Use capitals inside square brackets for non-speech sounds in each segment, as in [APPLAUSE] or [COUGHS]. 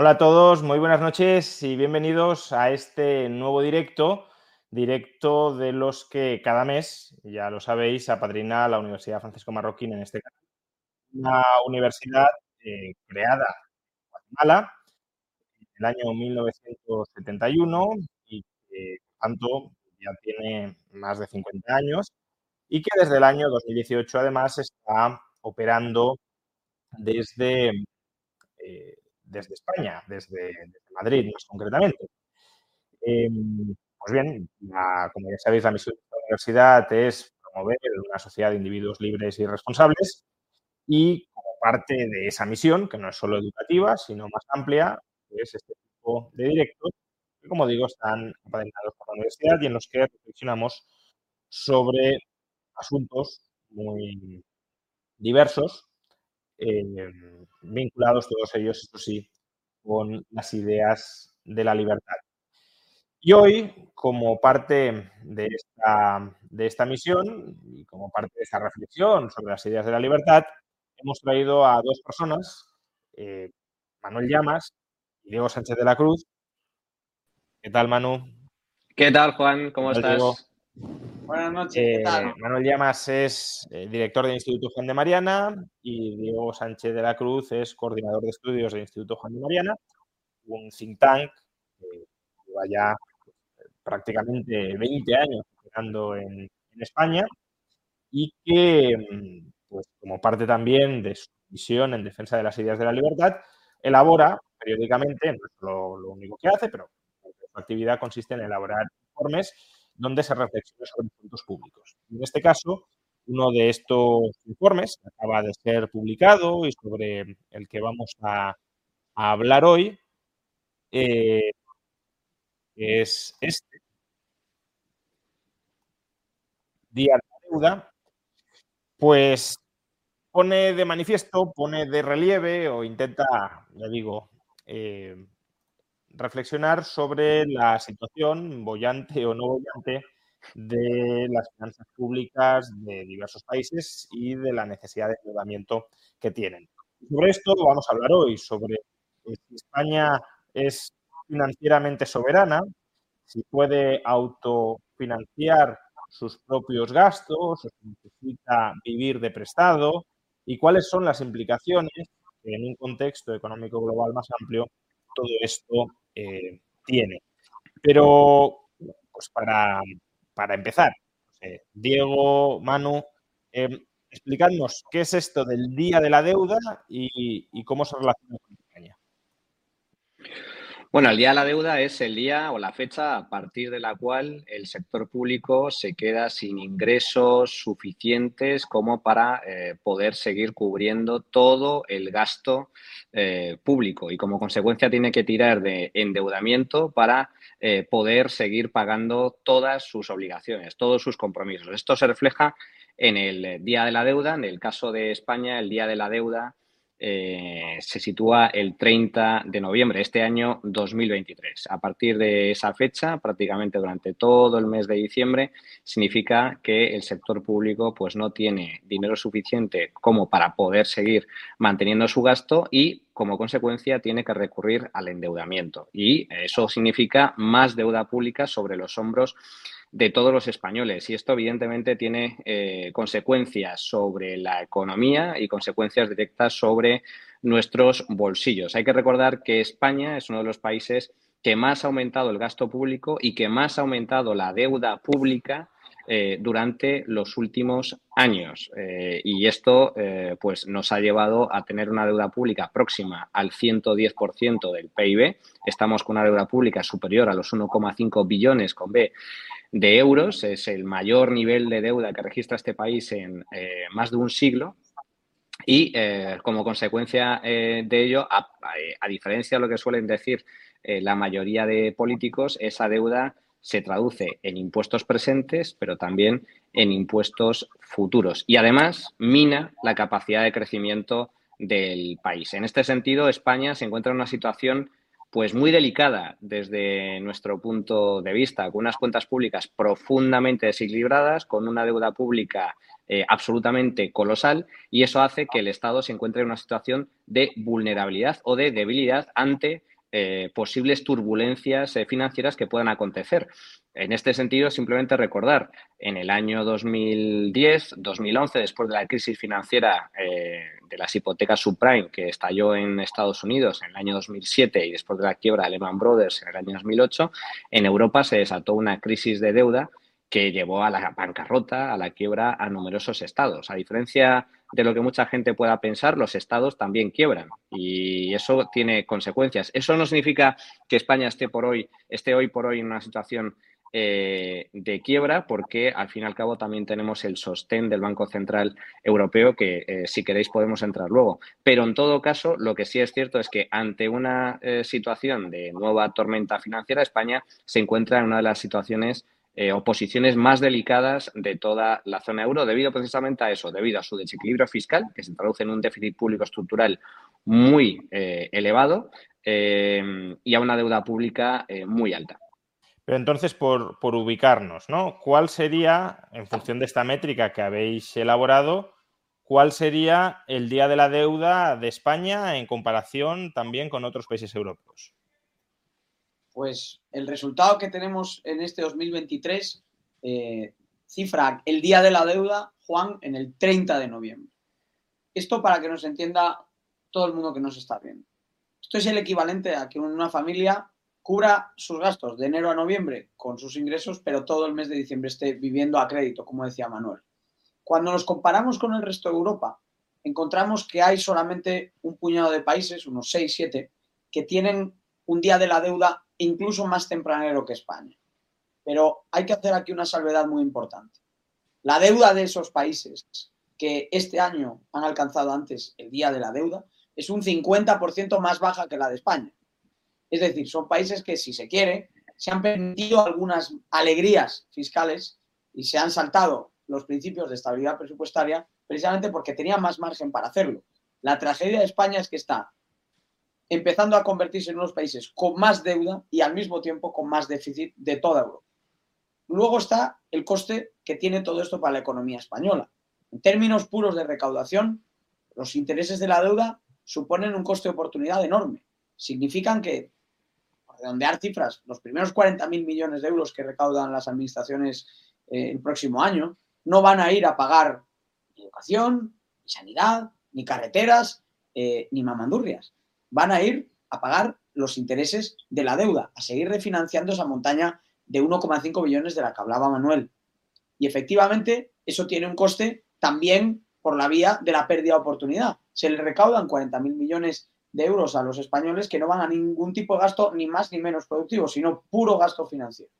Hola a todos, muy buenas noches y bienvenidos a este nuevo directo, directo de los que cada mes, ya lo sabéis, apadrina la Universidad Francisco Marroquín en este caso, una universidad eh, creada en Guatemala en el año 1971 y que, por tanto, ya tiene más de 50 años y que desde el año 2018 además está operando desde... eh, desde España, desde, Madrid más concretamente. Eh, pues bien, la- como ya sabéis, la misión de la universidad es promover una sociedad de individuos libres y responsables y como parte de esa misión, que no es solo educativa, sino más amplia, es este tipo de directos que, como digo, están apadrinados por la universidad y en los que reflexionamos sobre asuntos muy diversos eh, vinculados todos ellos, esto sí, con las ideas de la libertad. Y hoy, como parte de esta, de esta misión y como parte de esta reflexión sobre las ideas de la libertad, hemos traído a dos personas, eh, Manuel Llamas y Diego Sánchez de la Cruz. ¿Qué tal, Manu? ¿Qué tal, Juan? ¿Cómo Diego. Buenas noches, ¿qué Eh, tal? Manuel Llamas es eh, director del Instituto Juan de Mariana y Diego Sánchez de la Cruz es coordinador de estudios del Instituto Juan de Mariana, un think tank que lleva ya eh, prácticamente 20 años funcionando en, en España y que, mm, pues, como parte también de su misión en defensa de las ideas de la libertad, elabora periódicamente, no es lo, lo único que hace, pero su actividad consiste en elaborar informes donde se reflexiona sobre asuntos públicos. En este caso, uno de estos informes que acaba de ser publicado y sobre el que vamos a, hablar hoy eh, es este, Día de la Deuda, pues pone de manifiesto, pone de relieve o intenta, ya digo, eh, reflexionar sobre la situación bollante o no bollante de las finanzas públicas de diversos países y de la necesidad de endeudamiento que tienen. Sobre esto vamos a hablar hoy, sobre eh, si España es financieramente soberana, si puede autofinanciar sus propios gastos, si necesita vivir de prestado y cuáles son las implicaciones en un contexto económico global más amplio todo esto eh, tiene. Pero, pues para, para empezar, eh, Diego, Manu, eh, explicadnos qué es esto del Día de la Deuda y, y cómo se relaciona con España. Bueno, el Día de la Deuda es el día o la fecha a partir de la cual el sector público se queda sin ingresos suficientes como para eh, poder seguir cubriendo todo el gasto eh, público y como consecuencia tiene que tirar de endeudamiento para eh, poder seguir pagando todas sus obligaciones, todos sus compromisos. Esto se refleja en el Día de la Deuda. En el caso de España, el Día de la Deuda eh, se sitúa el 30 de noviembre, este año 2023. A partir de esa fecha, prácticamente durante todo el mes de diciembre, significa que el sector público pues, no tiene dinero suficiente como para poder seguir manteniendo su gasto y, como consecuencia, tiene que recurrir al endeudamiento. Y eso significa más deuda pública sobre los hombros de todos los españoles. Y esto, evidentemente, tiene eh, consecuencias sobre la economía y consecuencias directas sobre nuestros bolsillos. Hay que recordar que España es uno de los países que más ha aumentado el gasto público y que más ha aumentado la deuda pública eh, durante los últimos años. Eh, y esto pues nos ha llevado a tener una deuda pública próxima al 110% del PIB. Estamos con una deuda pública superior a los 1,5 billones con B de euros. Es el mayor nivel de deuda que registra este país en eh, más de un siglo. Y eh, como consecuencia eh, de ello, a, diferencia de lo que suelen decir la mayoría de políticos, esa deuda se traduce en impuestos presentes, pero también en impuestos futuros. Y además mina la capacidad de crecimiento del país. En este sentido, España se encuentra en una situación pues muy delicada desde nuestro punto de vista, con unas cuentas públicas profundamente desequilibradas, con una deuda pública eh, absolutamente colosal y eso hace que el Estado se encuentre en una situación de vulnerabilidad o de debilidad ante eh, posibles turbulencias eh, financieras que puedan acontecer. En este sentido, simplemente recordar, en el año 2010, 2011, después de la crisis financiera eh, de las hipotecas subprime que estalló en Estados Unidos en el año 2007 y después de la quiebra de Lehman Brothers en el año 2008, en Europa se desató una crisis de deuda que llevó a la bancarrota, a la quiebra a numerosos estados. A diferencia de lo que mucha gente pueda pensar, los estados también quiebran y eso tiene consecuencias. Eso no significa que España esté por hoy, esté hoy por hoy en una situación eh, de quiebra, porque al fin y al cabo también tenemos el sostén del Banco Central Europeo, que eh, si queréis podemos entrar luego. Pero en todo caso, lo que sí es cierto es que ante una eh, situación de nueva tormenta financiera, España se encuentra en una de las situaciones eh, o posiciones más delicadas de toda la zona euro, debido precisamente a eso, debido a su desequilibrio fiscal, que se traduce en un déficit público estructural muy eh, elevado eh, y a una deuda pública muy alta. Pero entonces, por, por, ubicarnos, ¿no? ¿Cuál sería, en función de esta métrica que habéis elaborado, cuál sería el día de la deuda de España en comparación también con otros países europeos? Pues el resultado que tenemos en este 2023 eh, cifra el día de la deuda, Juan, en el 30 de noviembre. Esto para que nos entienda todo el mundo que nos está viendo. Esto es el equivalente a que una familia cubra sus gastos de enero a noviembre con sus ingresos, pero todo el mes de diciembre esté viviendo a crédito, como decía Manuel. Cuando nos comparamos con el resto de Europa, encontramos que hay solamente un puñado de países, unos 6, 7, que tienen un día de la deuda incluso más tempranero que España. Pero hay que hacer aquí una salvedad muy importante. La deuda de esos países que este año han alcanzado antes el día de la deuda es un 50% más baja que la de España. Es decir, son países que, si se quiere, se han permitido algunas alegrías fiscales y se han saltado los principios de estabilidad presupuestaria precisamente porque tenían más margen para hacerlo. La tragedia de España es que está empezando a convertirse en unos países con más deuda y al mismo tiempo con más déficit de toda Europa. Luego está el coste que tiene todo esto para la economía española. En términos puros de recaudación, los intereses de la deuda suponen un coste de oportunidad enorme. Significan que, por redondear cifras, los primeros 40.000 millones de euros que recaudan las administraciones eh, el próximo año no van a ir a pagar ni educación, ni sanidad, ni carreteras, eh, ni mamandurrias van a ir a pagar los intereses de la deuda, a seguir refinanciando esa montaña de 1,5 billones de la que hablaba Manuel. Y efectivamente, eso tiene un coste también por la vía de la pérdida de oportunidad. Se le recaudan 40.000 millones de euros a los españoles que no van a ningún tipo de gasto ni más ni menos productivo, sino puro gasto financiero.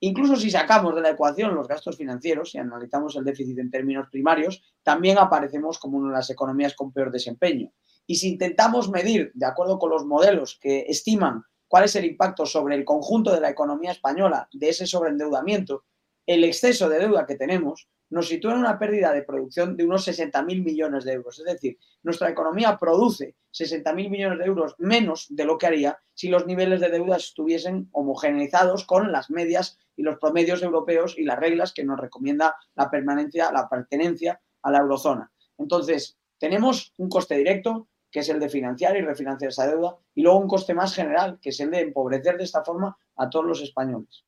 Incluso si sacamos de la ecuación los gastos financieros y analizamos el déficit en términos primarios, también aparecemos como una de las economías con peor desempeño. Y si intentamos medir, de acuerdo con los modelos que estiman cuál es el impacto sobre el conjunto de la economía española de ese sobreendeudamiento, el exceso de deuda que tenemos, nos sitúa en una pérdida de producción de unos 60.000 millones de euros. Es decir, nuestra economía produce 60.000 millones de euros menos de lo que haría si los niveles de deuda estuviesen homogeneizados con las medias y los promedios europeos y las reglas que nos recomienda la permanencia, la pertenencia a la eurozona. Entonces, tenemos un coste directo, que es el de financiar y refinanciar esa deuda, y luego un coste más general, que es el de empobrecer de esta forma a todos los españoles.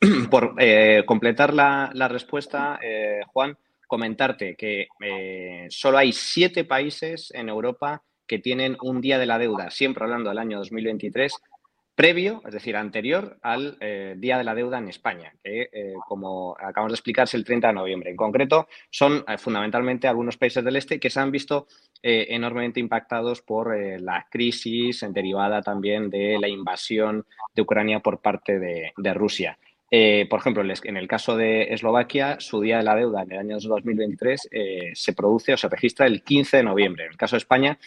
[CLEARS THROAT] Por eh, completar la, respuesta, eh, Juan, comentarte que eh, solo hay siete países en Europa que tienen un día de la deuda, siempre hablando del año 2023, previo, es decir, anterior al Día de la Deuda en España, que, como acabamos de explicar, es el 30 de noviembre. En concreto, son fundamentalmente algunos países del este que se han visto enormemente impactados por la crisis derivada también de la invasión de Ucrania por parte de Rusia. Eh, por ejemplo, en el caso de Eslovaquia, su día de la deuda en el año 2023 eh, se produce o se registra el 15 de noviembre. En el caso de España,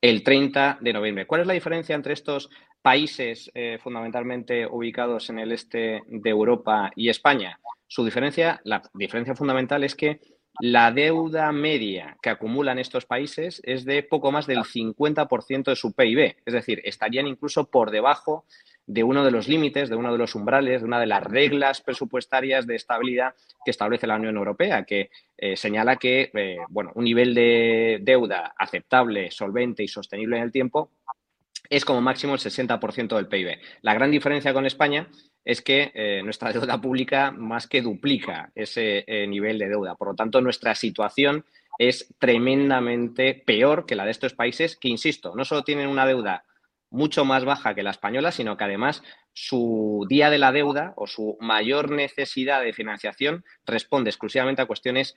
el 30 de noviembre. ¿Cuál es la diferencia entre estos países eh, fundamentalmente ubicados en el este de Europa y España? Su diferencia, la diferencia fundamental es que la deuda media que acumulan estos países es de poco más del 50% de su PIB, es decir, estarían incluso por debajo de uno de los límites, de uno de los umbrales, de una de las reglas presupuestarias de estabilidad que establece la Unión Europea, que eh, señala que eh, bueno, un nivel de deuda aceptable, solvente y sostenible en el tiempo es como máximo el 60% del PIB. La gran diferencia con España es que eh, nuestra [LAUGHS] deuda pública más que duplica ese nivel de deuda. Por lo tanto, nuestra situación es tremendamente peor que la de estos países que, insisto, no solo tienen una deuda mucho más baja que la española, sino que además su día de la deuda o su mayor necesidad de financiación responde exclusivamente a cuestiones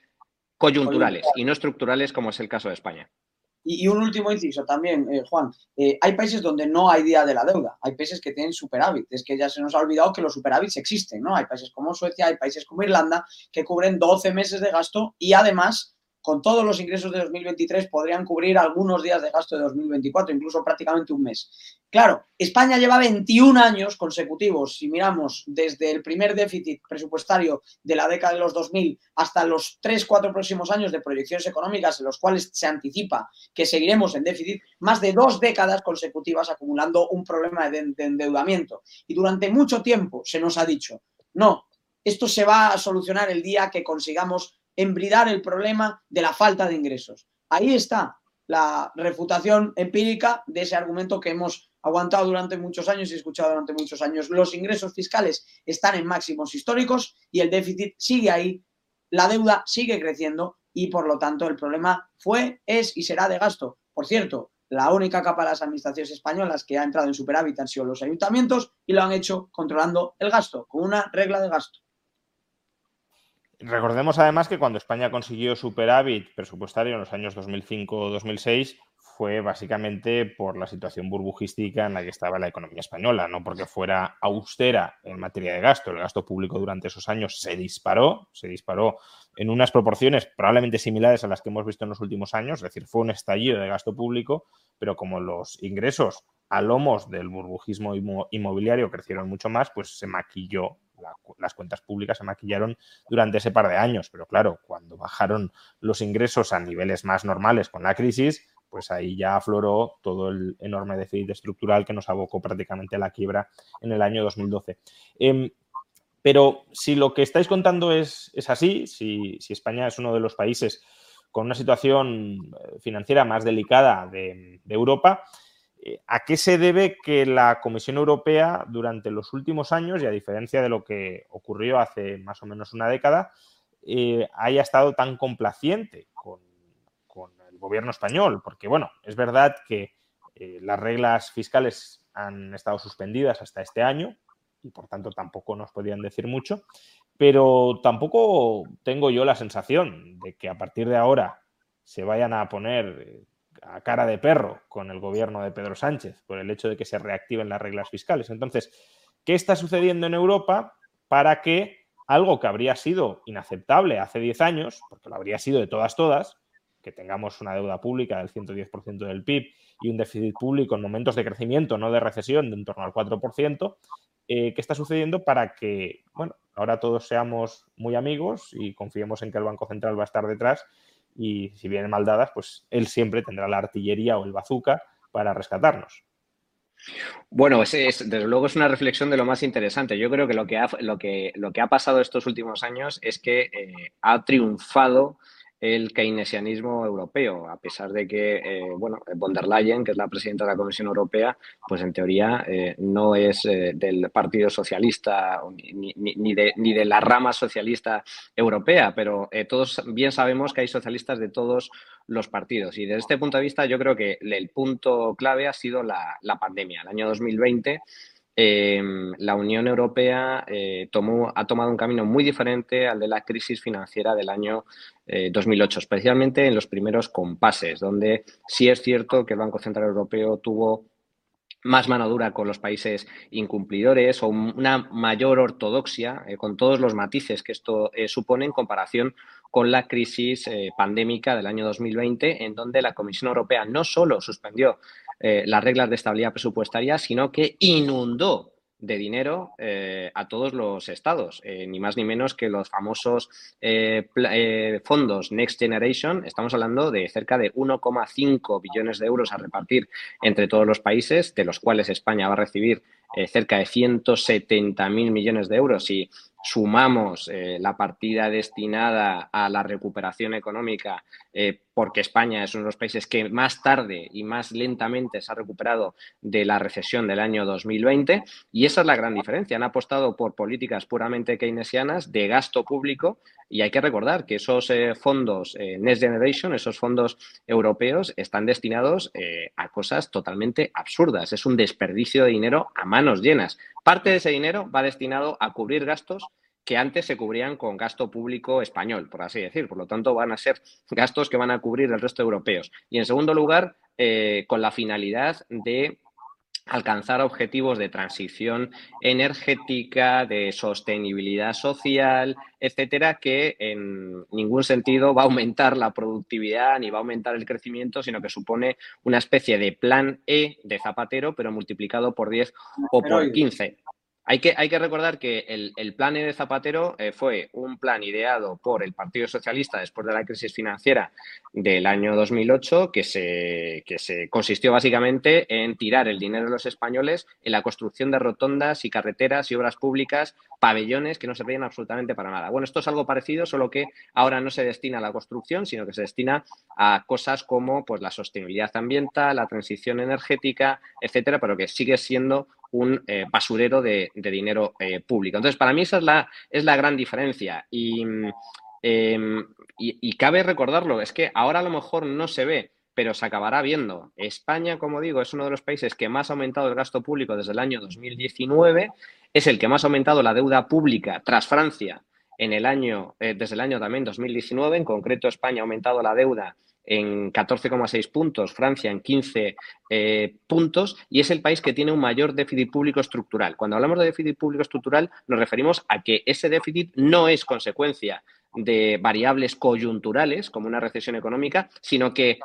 coyunturales y no estructurales, como es el caso de España. Y, un último inciso también, eh, Juan. Eh, hay países donde no hay día de la deuda. Hay países que tienen superávit. Es que ya se nos ha olvidado que los superávits existen, ¿no? Hay países como Suecia, hay países como Irlanda que cubren 12 meses de gasto y además con todos los ingresos de 2023 podrían cubrir algunos días de gasto de 2024, incluso prácticamente un mes. Claro, España lleva 21 años consecutivos, si miramos desde el primer déficit presupuestario de la década de los 2000 hasta los 3, 4 próximos años de proyecciones económicas en los cuales se anticipa que seguiremos en déficit, más de dos décadas consecutivas acumulando un problema de endeudamiento. Y durante mucho tiempo se nos ha dicho, no, esto se va a solucionar el día que consigamos embridar el problema de la falta de ingresos. Ahí está la refutación empírica de ese argumento que hemos aguantado durante muchos años y escuchado durante muchos años. Los ingresos fiscales están en máximos históricos y el déficit sigue ahí, la deuda sigue creciendo y por lo tanto el problema fue, es y será de gasto. Por cierto, la única capa de las administraciones españolas que ha entrado en superávit han sido los ayuntamientos y lo han hecho controlando el gasto, con una regla de gasto. Recordemos además que cuando España consiguió superávit presupuestario en los años 2005-2006 fue básicamente por la situación burbujística en la que estaba la economía española, no porque fuera austera en materia de gasto. El gasto público durante esos años se disparó, se disparó en unas proporciones probablemente similares a las que hemos visto en los últimos años, es decir, fue un estallido de gasto público, pero como los ingresos a lomos del burbujismo inmobiliario crecieron mucho más, pues se maquilló las cuentas públicas se maquillaron durante ese par de años, pero claro, cuando bajaron los ingresos a niveles más normales con la crisis, pues ahí ya afloró todo el enorme déficit estructural que nos abocó prácticamente a la quiebra en el año 2012. Em, pero si lo que estáis contando es, así, si, España es uno de los países con una situación eh, financiera más delicada de Europa, ¿A qué se debe que la Comisión Europea durante los últimos años, y a diferencia de lo que ocurrió hace más o menos una década, eh, haya estado tan complaciente con, el gobierno español? Porque, bueno, es verdad que eh, las reglas fiscales han estado suspendidas hasta este año y por tanto tampoco nos podían decir mucho, pero tampoco tengo yo la sensación de que a partir de ahora se vayan a poner a cara de perro con el gobierno de Pedro Sánchez por el hecho de que se reactiven las reglas fiscales. Entonces, ¿qué está sucediendo en Europa para que algo que habría sido inaceptable hace 10 años, porque lo habría sido de todas, todas, que tengamos una deuda pública del 110% del PIB y un déficit público en momentos de crecimiento, no de recesión, de en torno al 4%, eh, ¿qué está sucediendo para que, bueno, ahora todos seamos muy amigos y confiemos en que el Banco Central va a estar detrás y si vienen mal dadas, pues él siempre tendrá la artillería o el bazooka para rescatarnos. Bueno, es, desde luego es una reflexión de lo más interesante. Yo creo que lo que ha, lo que, lo que ha pasado estos últimos años es que eh, ha triunfado el keynesianismo europeo, a pesar de que, eh, bueno, von der Leyen, que es la presidenta de la Comisión Europea, pues en teoría eh, no es eh, del Partido Socialista ni, de, ni, de, la rama socialista europea, pero todos bien sabemos que hay socialistas de todos los partidos. Y desde este punto de vista, yo creo que el punto clave ha sido la, la pandemia. El año 2020 Em, la Unión Europea eh, tomó, ha tomado un camino muy diferente al de la crisis financiera del año 2008, eh, especialmente en los primeros compases, donde sí es cierto que el Banco Central Europeo tuvo más mano dura con los países incumplidores o una mayor ortodoxia eh, con todos los matices que esto supone en comparación con la crisis pandémica del año 2020, en donde la Comisión Europea no solo suspendió eh, las reglas de estabilidad presupuestaria, sino que inundó de dinero eh, a todos los estados, eh, ni más ni menos que los famosos fondos Next Generation. Estamos hablando de cerca de 1,5 billones de euros a repartir entre todos los países, de los cuales España va a recibir cerca de 170.000 millones de euros y sumamos eh, la partida destinada a la recuperación económica, eh, porque España es uno de los países que más tarde y más lentamente se ha recuperado de la recesión del año 2020, y esa es la gran diferencia. Han apostado por políticas puramente keynesianas de gasto público, y hay que recordar que esos eh, fondos Next Generation, esos fondos europeos, están destinados a cosas totalmente absurdas. Es un desperdicio de dinero a manos llenas. Parte de ese dinero va destinado a cubrir gastos que antes se cubrían con gasto público español, por así decir. Por lo tanto, van a ser [LAUGHS] gastos que van a cubrir el resto de europeos. Y en segundo lugar, eh, con la finalidad de alcanzar objetivos de transición energética, de sostenibilidad social, etcétera, que en ningún sentido va a aumentar la productividad ni va a aumentar el crecimiento, sino que supone una especie de plan E de Zapatero, pero multiplicado por 10 o por 15. Hay que, hay que recordar que el, plan de Zapatero eh, fue un plan ideado por el Partido Socialista después de la crisis financiera del año 2008, que se, que se consistió básicamente en tirar el dinero de los españoles en la construcción de rotondas y carreteras y obras públicas, pabellones que no servían absolutamente para nada. Bueno, esto es algo parecido, solo que ahora no se destina a la construcción, sino que se destina a cosas como pues, la sostenibilidad ambiental, la transición energética, etcétera, pero que sigue siendo un eh, basurero de, dinero eh, público. Entonces, para mí esa es la, es la gran diferencia. Em, y, y, cabe recordarlo, es que ahora a lo mejor no se ve, pero se acabará viendo. España, como digo, es uno de los países que más ha aumentado el gasto público desde el año 2019, es el que más ha aumentado la deuda pública tras Francia en el año, eh, desde el año también 2019. En concreto, España ha aumentado la deuda en 14,6 puntos, Francia en 15 eh, puntos y es el país que tiene un mayor déficit público estructural. Cuando hablamos de déficit público estructural nos referimos a que ese déficit no es consecuencia de variables coyunturales como una recesión económica, sino que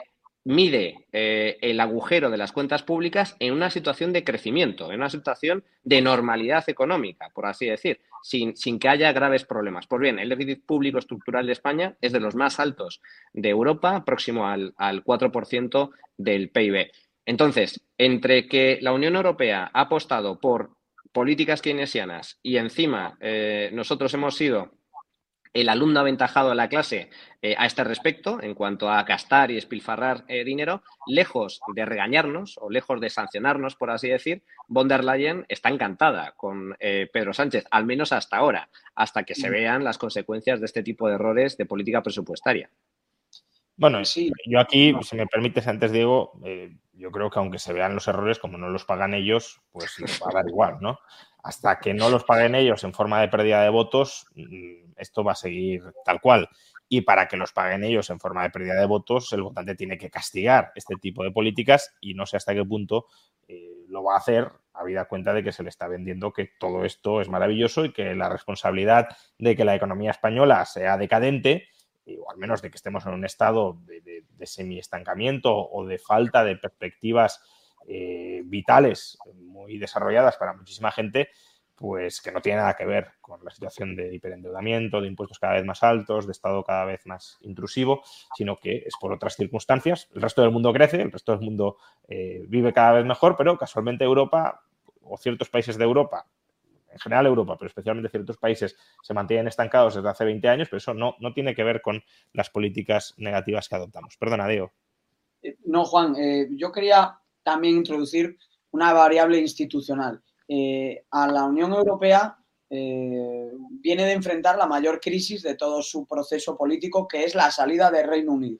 mide eh, el agujero de las cuentas públicas en una situación de crecimiento, en una situación de normalidad económica, por así decir, sin, que haya graves problemas. Pues bien, el déficit público estructural de España es de los más altos de Europa, próximo al, 4% del PIB. Entonces, entre que la Unión Europea ha apostado por políticas keynesianas y encima eh, nosotros hemos sido el alumno aventajado de la clase eh, a este respecto, en cuanto a gastar y espilfarrar eh, dinero, lejos de regañarnos o lejos de sancionarnos, por así decir, von der Leyen está encantada con eh, Pedro Sánchez, al menos hasta ahora, hasta que se mm. vean las consecuencias de este tipo de errores de política presupuestaria. Bueno, sí. yo aquí, si me permites, antes Diego, yo creo que aunque se vean los errores, como no los pagan ellos, pues les va a dar igual, ¿no? Hasta que no los paguen ellos en forma de pérdida de votos, mm, esto va a seguir tal cual. Y para que los paguen ellos en forma de pérdida de votos, el votante tiene que castigar este tipo de políticas y no sé hasta qué punto eh, lo va a hacer, habida cuenta de que se le está vendiendo que todo esto es maravilloso y que la responsabilidad de que la economía española sea decadente o al menos de que estemos en un estado de, semi-estancamiento o de falta de perspectivas eh, vitales muy desarrolladas para muchísima gente, pues que no tiene nada que ver con la situación de hiperendeudamiento, de impuestos cada vez más altos, de Estado cada vez más intrusivo, sino que es por otras circunstancias. El resto del mundo crece, el resto del mundo eh, vive cada vez mejor, pero casualmente Europa o ciertos países de Europa en general Europa, pero especialmente ciertos países, se mantienen estancados desde hace 20 años, pero eso no, no tiene que ver con las políticas negativas que adoptamos. Perdona, Deo. Eh, no, Juan, yo quería también introducir una variable institucional. Eh, a la Unión Europea viene de enfrentar la mayor crisis de todo su proceso político, que es la salida del Reino Unido.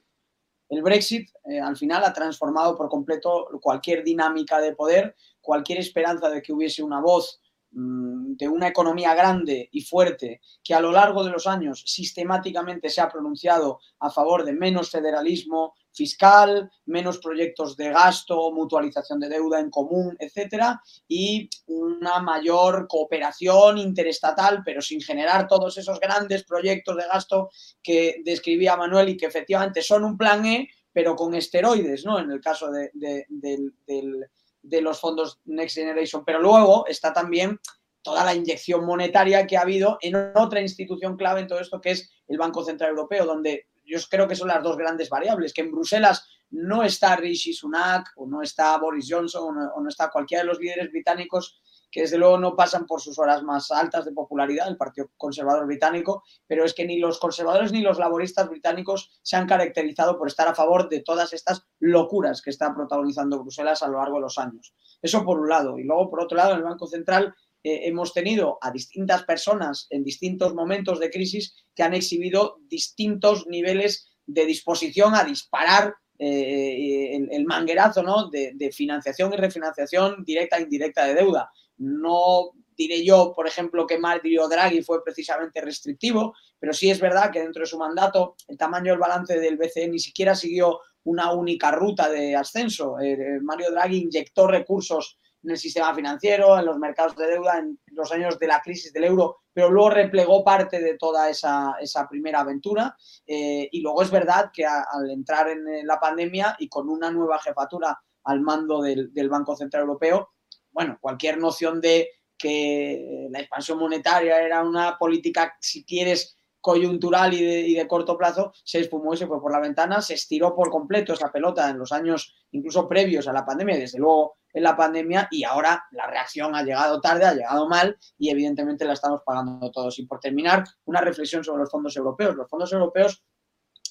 El Brexit al final ha transformado por completo cualquier dinámica de poder, cualquier esperanza de que hubiese una voz Mm, de una economía grande y fuerte que a lo largo de los años sistemáticamente se ha pronunciado a favor de menos federalismo fiscal, menos proyectos de gasto, mutualización de deuda en común, etcétera, y una mayor cooperación interestatal, pero sin generar todos esos grandes proyectos de gasto que describía Manuel y que efectivamente son un plan E, pero con esteroides, ¿no? En el caso de, del de los fondos Next Generation, pero luego está también toda la inyección monetaria que ha habido en otra institución clave en todo esto, que es el Banco Central Europeo, donde yo creo que son las dos grandes variables, que en Bruselas no está Rishi Sunak o no está Boris Johnson o no, está cualquiera de los líderes británicos que desde luego no pasan por sus horas más altas de popularidad, el Partido Conservador británico, pero es que ni los conservadores ni los laboristas británicos se han caracterizado por estar a favor de todas estas locuras que está protagonizando Bruselas a lo largo de los años. Eso por un lado. Y luego, por otro lado, en el Banco Central eh, hemos tenido a distintas personas en distintos momentos de crisis que han exhibido distintos niveles de disposición a disparar eh, el, manguerazo ¿no? de, financiación y refinanciación directa e indirecta de deuda. No diré yo, por ejemplo, que Mario Draghi fue precisamente restrictivo, pero sí es verdad que dentro de su mandato el tamaño del balance del BCE ni siquiera siguió una única ruta de ascenso. Eh, Mario Draghi inyectó recursos en el sistema financiero, en los mercados de deuda, en los años de la crisis del euro, pero luego replegó parte de toda esa, primera aventura. Eh, y luego es verdad que al entrar en la pandemia y con una nueva jefatura al mando del, Banco Central Europeo, bueno, cualquier noción de que la expansión monetaria era una política, si quieres, coyuntural y de, corto plazo, se esfumó y se fue por la ventana, se estiró por completo esa pelota en los años incluso previos a la pandemia y desde luego en la pandemia y ahora la reacción ha llegado tarde, ha llegado mal y evidentemente la estamos pagando todos. Y por terminar, una reflexión sobre los fondos europeos. Los fondos europeos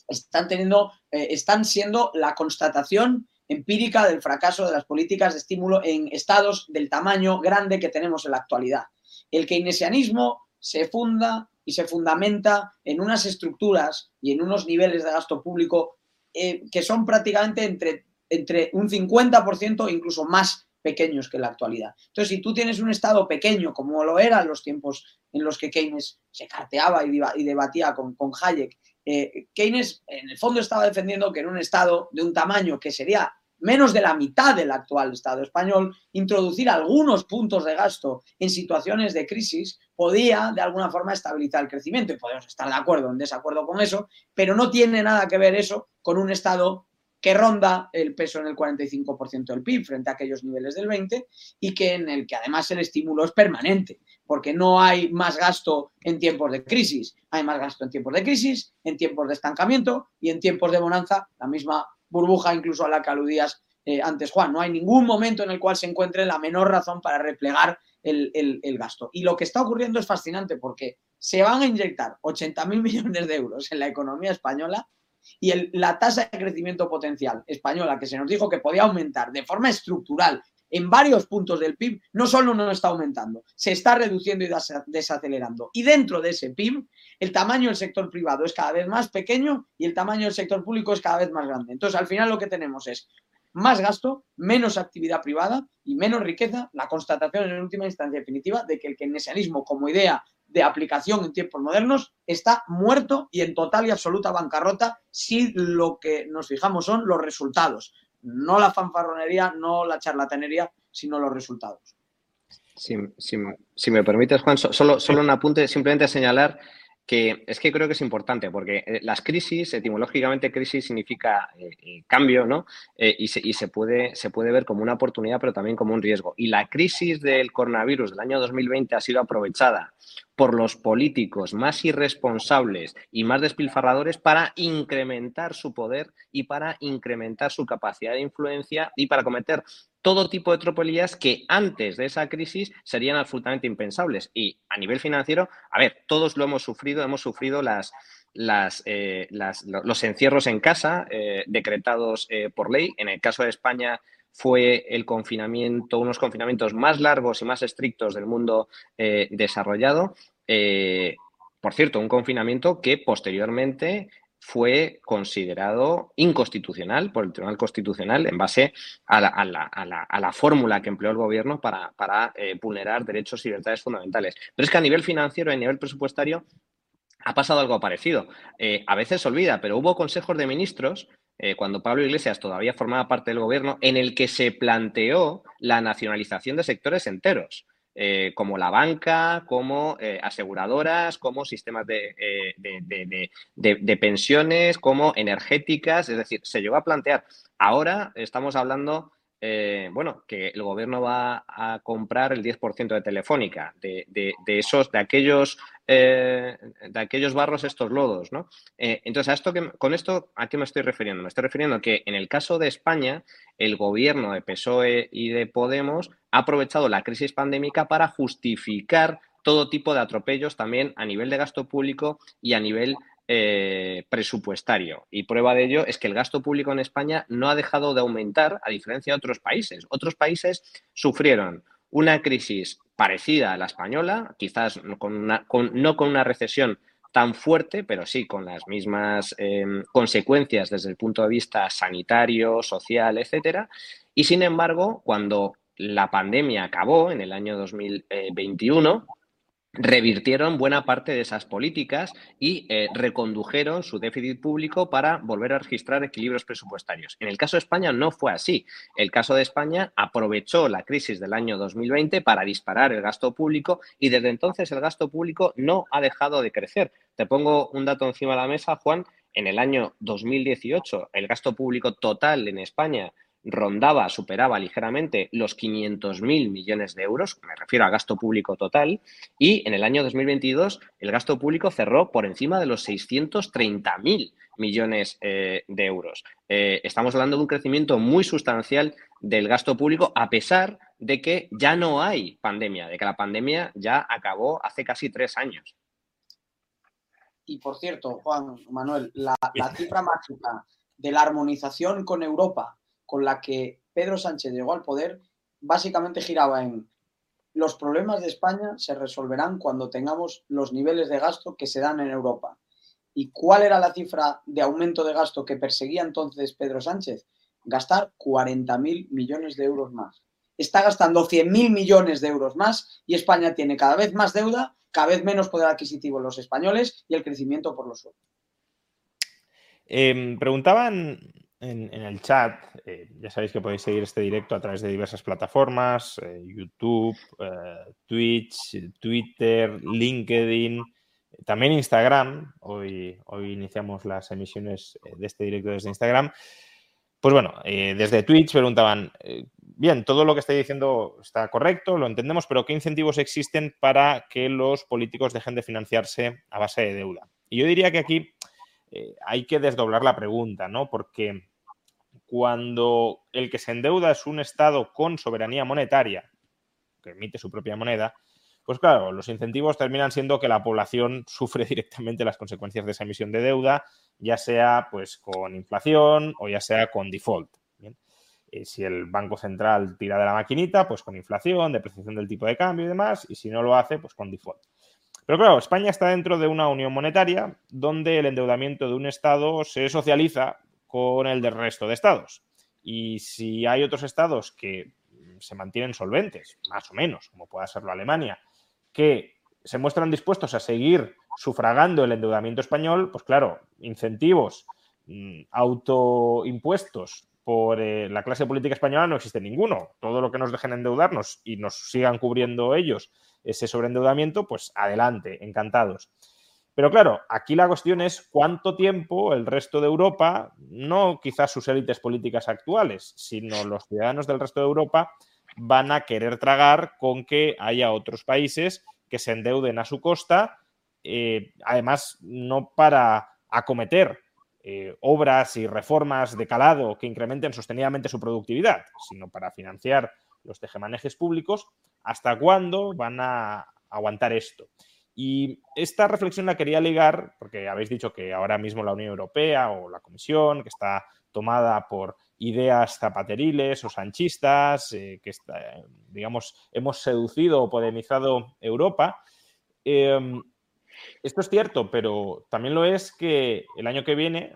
están teniendo, eh, están siendo la constatación empírica del fracaso de las políticas de estímulo en estados del tamaño grande que tenemos en la actualidad. El keynesianismo se funda y se fundamenta en unas estructuras y en unos niveles de gasto público eh, que son prácticamente entre, entre un 50% e incluso más pequeños que la actualidad. Entonces, si tú tienes un Estado pequeño, como lo era en los tiempos en los que Keynes se carteaba y, debatía con, con Hayek, eh, Keynes en el fondo estaba defendiendo que en un Estado de un tamaño que sería menos de la mitad del actual Estado español, introducir algunos puntos de gasto en situaciones de crisis podía de alguna forma estabilizar el crecimiento. Y podemos estar de acuerdo o en desacuerdo con eso, pero no tiene nada que ver eso con un Estado que ronda el peso en el 45% del PIB frente a aquellos niveles del 20% y que en el que además el estímulo es permanente, porque no hay más gasto en tiempos de crisis, hay más gasto en tiempos de crisis, en tiempos de estancamiento y en tiempos de bonanza, la misma burbuja incluso a la que aludías eh, antes, Juan. No hay ningún momento en el cual se encuentre la menor razón para replegar el, el gasto. Y lo que está ocurriendo es fascinante porque se van a inyectar 80.000 millones de euros en la economía española y la tasa de crecimiento potencial española que se nos dijo que podía aumentar de forma estructural en varios puntos del PIB, no solo no está aumentando, se está reduciendo y desacelerando. Y dentro de ese PIB, el tamaño del sector privado es cada vez más pequeño y el tamaño del sector público es cada vez más grande. Entonces, al final lo que tenemos es más gasto, menos actividad privada y menos riqueza, la constatación en última instancia definitiva de que el keynesianismo como idea de aplicación en tiempos modernos está muerto y en total y absoluta bancarrota si lo que nos fijamos son los resultados, no la fanfarronería, no la charlatanería, sino los resultados. Si, si me permites, Juan, solo, solo un apunte, simplemente señalar que es que creo que es importante porque eh, las crisis, etimológicamente crisis significa eh, eh, cambio, ¿no? y, se, y se, puede, se puede ver como una oportunidad, pero también como un riesgo. Y la crisis del coronavirus del año 2020 ha sido aprovechada por los políticos más irresponsables y más despilfarradores para incrementar su poder y para incrementar su capacidad de influencia y para cometer todo tipo de tropelías que antes de esa crisis serían absolutamente impensables. Y a nivel financiero, a ver, todos lo hemos sufrido, hemos sufrido las, las, eh, los encierros en casa eh, decretados eh, por ley. En el caso de España fue el confinamiento, unos confinamientos más largos y más estrictos del mundo desarrollado. por cierto, un confinamiento que posteriormente fue considerado inconstitucional por el Tribunal Constitucional en base a la, fórmula que empleó el gobierno para, eh, vulnerar derechos y libertades fundamentales. Pero es que a nivel financiero y a nivel presupuestario ha pasado algo parecido. Eh, a veces se olvida, pero hubo consejos de ministros eh, cuando Pablo Iglesias todavía formaba parte del gobierno, en el que se planteó la nacionalización de sectores enteros. Eh, como la banca, como eh, aseguradoras, como sistemas de, de, pensiones, como energéticas, es decir, se llegó a plantear. Ahora estamos hablando eh, bueno, que el gobierno va a comprar el 10% de Telefónica, de, esos, de aquellos, eh, de aquellos barros, estos lodos, ¿no? Eh, entonces, esto que, con esto, ¿a qué me estoy refiriendo? Me estoy refiriendo a que en el caso de España, el gobierno de PSOE y de Podemos ha aprovechado la crisis pandémica para justificar todo tipo de atropellos también a nivel de gasto público y a nivel eh, presupuestario. Y prueba de ello es que el gasto público en España no ha dejado de aumentar a diferencia de otros países. Otros países sufrieron una crisis parecida a la española, quizás no con una, recesión tan fuerte, pero sí con las mismas em, consecuencias desde el punto de vista sanitario, social, etcétera. Y sin embargo, cuando la pandemia acabó en el año 2021, revirtieron buena parte de esas políticas y eh, recondujeron su déficit público para volver a registrar equilibrios presupuestarios. En el caso de España no fue así. El caso de España aprovechó la crisis del año 2020 para disparar el gasto público y desde entonces el gasto público no ha dejado de crecer. Te pongo un dato encima de la mesa, Juan. En el año 2018, el gasto público total en España rondaba, superaba ligeramente los 500.000 millones de euros, me refiero a gasto público total, y en el año 2022 el gasto público cerró por encima de los 630.000 millones eh, de euros. Eh, estamos hablando de un crecimiento muy sustancial del gasto público a pesar de que ya no hay pandemia, de que la pandemia ya acabó hace casi tres años. Y por cierto, Juan Manuel, la, la cifra mágica de la armonización con Europa con la que Pedro Sánchez llegó al poder básicamente giraba en los problemas de España se resolverán cuando tengamos los niveles de gasto que se dan en Europa. ¿Y cuál era la cifra de aumento de gasto que perseguía entonces Pedro Sánchez? Gastar 40.000 millones de euros más. Está gastando 100.000 millones de euros más y España tiene cada vez más deuda, cada vez menos poder adquisitivo los españoles y el crecimiento por los suelos. Em, preguntaban en, el chat. Eh, ya sabéis que podéis seguir este directo a través de diversas plataformas, eh, YouTube, eh, Twitch, Twitter, LinkedIn, también Instagram. Hoy, hoy iniciamos las emisiones de este directo desde Instagram. Pues bueno, desde Twitch preguntaban, bien, todo lo que estáis diciendo está correcto, lo entendemos, pero ¿qué incentivos existen para que los políticos dejen de financiarse a base de deuda? Y yo diría que aquí eh, hay que desdoblar la pregunta, ¿no? Porque cuando el que se endeuda es un Estado con soberanía monetaria, que emite su propia moneda, pues claro, los incentivos terminan siendo que la población [LAUGHS] sufre directamente las consecuencias de esa emisión de deuda, ya sea pues con inflación o ya sea con default. Eh, si el Banco Central tira de la maquinita, pues con inflación, depreciación del tipo de cambio y demás, y si no lo hace, pues con default. Pero claro, España está dentro de una unión monetaria donde el endeudamiento de un Estado se socializa con el del resto de Estados. Y si hay otros estados que se mantienen solventes, más o menos, como pueda serlo Alemania, que se muestran dispuestos a seguir sufragando el endeudamiento español, pues claro, incentivos, mm, autoimpuestos por eh, la clase política española no existe ninguno. Todo lo que nos dejen endeudarnos y nos sigan cubriendo ellos ese sobreendeudamiento, pues adelante, encantados. Pero claro, aquí la cuestión es cuánto tiempo el resto de Europa, no quizás sus élites políticas actuales, sino los ciudadanos del resto de Europa, van a querer tragar con que haya otros países que se endeuden a su costa, eh, además no para acometer eh, obras y reformas de calado que incrementen sostenidamente su productividad, sino para financiar los tejemanejes públicos, ¿hasta cuándo van a aguantar esto? Y esta reflexión la quería ligar, porque habéis dicho que ahora mismo la Unión Europea o la Comisión, que está tomada por ideas zapateriles o sanchistas, eh, que digamos, hemos seducido o podemizado Europa. Em, esto es cierto, pero también lo es que el año que viene,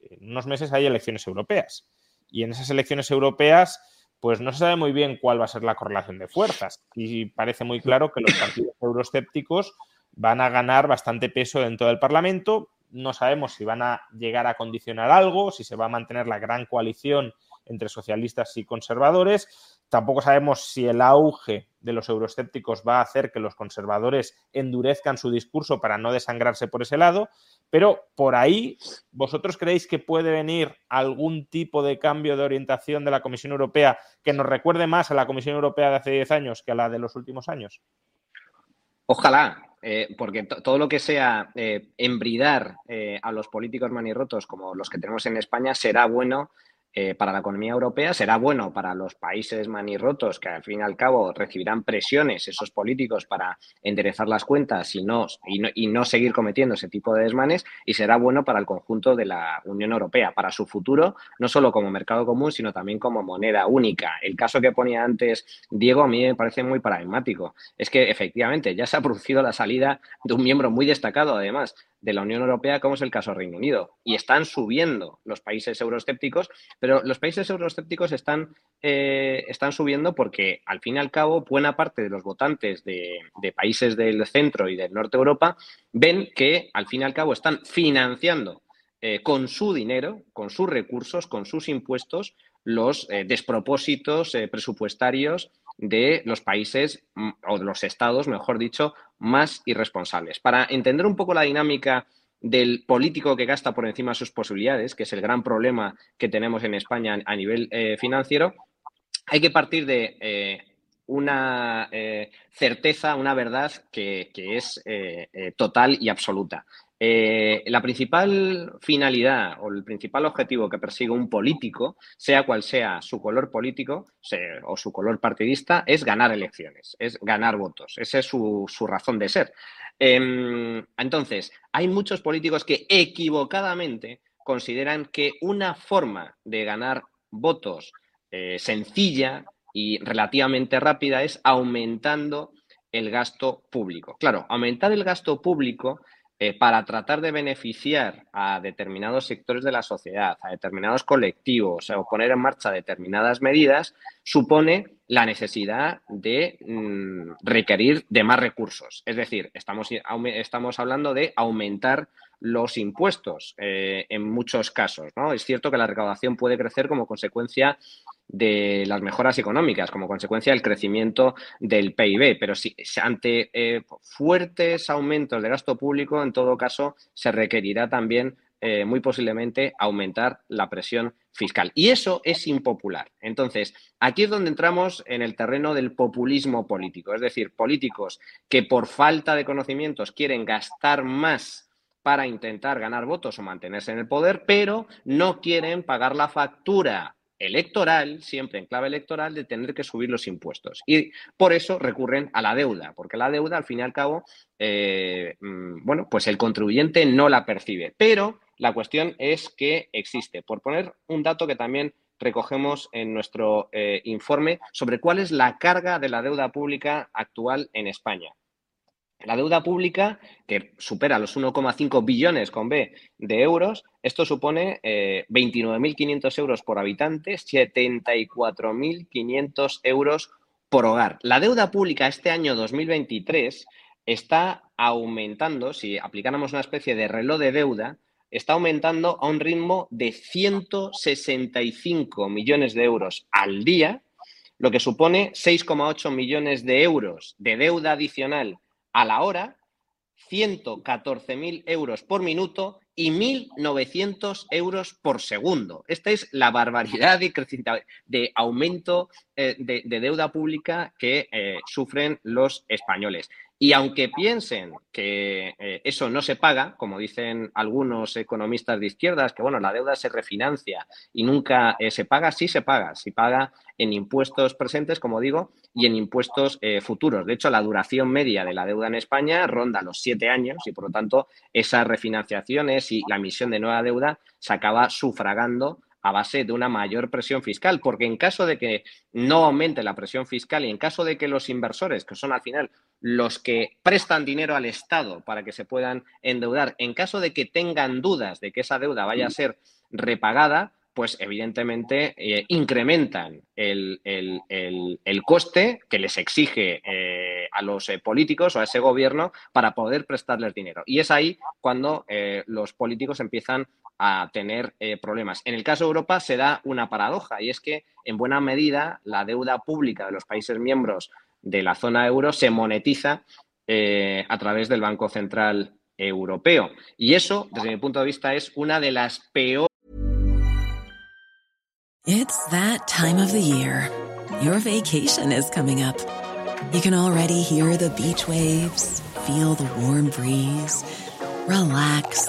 en unos meses, hay elecciones europeas. Y en esas elecciones europeas, pues no se sabe muy bien cuál va a ser la correlación de fuerzas. Y parece muy claro que los partidos euroscépticos van a ganar bastante peso dentro del Parlamento no sabemos si van a llegar a condicionar algo, si se va a mantener la gran coalición entre socialistas y conservadores. Tampoco sabemos si el auge de los euroescépticos va a hacer que los conservadores endurezcan su discurso para no desangrarse por ese lado, pero por ahí, ¿vosotros creéis que puede venir algún tipo de cambio de orientación de la Comisión Europea que nos recuerde más a la Comisión Europea de hace 10 años que a la de los últimos años? Ojalá, eh, porque todo lo que sea eh, embridar eh, a los políticos manirrotos como los que tenemos en España será bueno eh, para la economía europea, será bueno para los países manirrotos que al fin y al cabo recibirán presiones esos políticos para enderezar las cuentas y no, y no, seguir cometiendo ese tipo de desmanes y será bueno para el conjunto de la Unión Europea, para su futuro, no solo como mercado común, sino también como moneda única. El caso que ponía antes Diego a mí me parece muy paradigmático. Es que efectivamente ya se ha producido la salida de un miembro muy destacado, además, de la Unión Europea, como es el caso Reino Unido. Y están subiendo los países euroescépticos, pero los países euroescépticos están, eh, están subiendo porque, al fin y al cabo, buena parte de los votantes de, países del centro y del norte de Europa ven que, al fin y al cabo, están financiando eh, con su dinero, con sus recursos, con sus impuestos, los eh, despropósitos presupuestarios de los países mm, o de los estados, mejor dicho, más irresponsables. Para entender un poco la dinámica del político que gasta por encima de sus posibilidades, que es el gran problema que tenemos en España a nivel eh, financiero, hay que partir de eh, una eh, certeza, una verdad que, que es total y absoluta. Eh, la principal finalidad o el principal objetivo que persigue un político, sea cual sea su color político o su color partidista, es ganar elecciones, es ganar votos. Esa es su, razón de ser. Em, entonces, hay muchos políticos que equivocadamente consideran que una forma de ganar votos eh, sencilla y relativamente rápida es aumentando el gasto público. Claro, aumentar el gasto público eh, para tratar de beneficiar a determinados sectores de la sociedad, a determinados colectivos o poner en marcha determinadas medidas, supone la necesidad de mm, requerir de más recursos. Es decir, estamos, estamos hablando de aumentar los impuestos eh, en muchos casos. ¿no? Es cierto que la recaudación puede crecer como consecuencia de las mejoras económicas como consecuencia del crecimiento del PIB. Pero si ante eh, fuertes aumentos de gasto público, en todo caso, se requerirá también eh, muy posiblemente aumentar la presión fiscal. Y eso es impopular. Entonces, aquí es donde entramos en el terreno del populismo político, es decir, políticos que por falta de conocimientos quieren gastar más para intentar ganar votos o mantenerse en el poder, pero no quieren pagar la factura electoral, siempre en clave electoral, de tener que subir los impuestos. Y por eso recurren a la deuda, porque la deuda, al fin y al cabo, eh, mm, bueno, pues el contribuyente no la percibe. Pero la cuestión es que existe. Por poner un dato que también recogemos en nuestro eh, informe sobre cuál es la carga de la deuda pública actual en España. La deuda pública, que supera los 1,5 billones con B de euros, esto supone 29.500 eh, euros por habitante, 74.500 euros por hogar. La deuda pública este año 2023 está aumentando, si aplicáramos una especie de reloj de deuda, está aumentando a un ritmo de 165 millones de euros al día, lo que supone 6,8 millones de euros de deuda adicional a la hora, 114.000 euros por minuto y 1.900 euros por segundo. Esta es la barbaridad de, de aumento eh, de, deuda pública que eh, sufren los españoles. Y aunque piensen que eh, eso no se paga, como dicen algunos economistas de izquierdas, que bueno, la deuda se refinancia y nunca eh, se paga, sí se paga, se paga en impuestos presentes, como digo, y en impuestos eh, futuros. De hecho, la duración media de la deuda en España ronda los siete años y, por lo tanto, esas refinanciaciones y la emisión de nueva deuda se acaba sufragando a base de una mayor presión fiscal, porque en caso de que no aumente la presión fiscal y en caso de que los inversores, que son al final los que prestan dinero al Estado para que se puedan endeudar, en caso de que tengan dudas de que esa deuda vaya a ser repagada, pues evidentemente eh, incrementan el, coste que les exige eh, a los eh, políticos o a ese gobierno para poder prestarles dinero. Y es ahí cuando los políticos empiezan a tener problemas. En el caso de Europa se da una paradoja y es que en buena medida la deuda pública de los países miembros de la zona euro se monetiza a través del Banco Central Europeo. Y eso, desde mi punto de vista, es una de las peores. Your vacation is coming up. You can already hear the beach waves, feel the warm breeze, relax,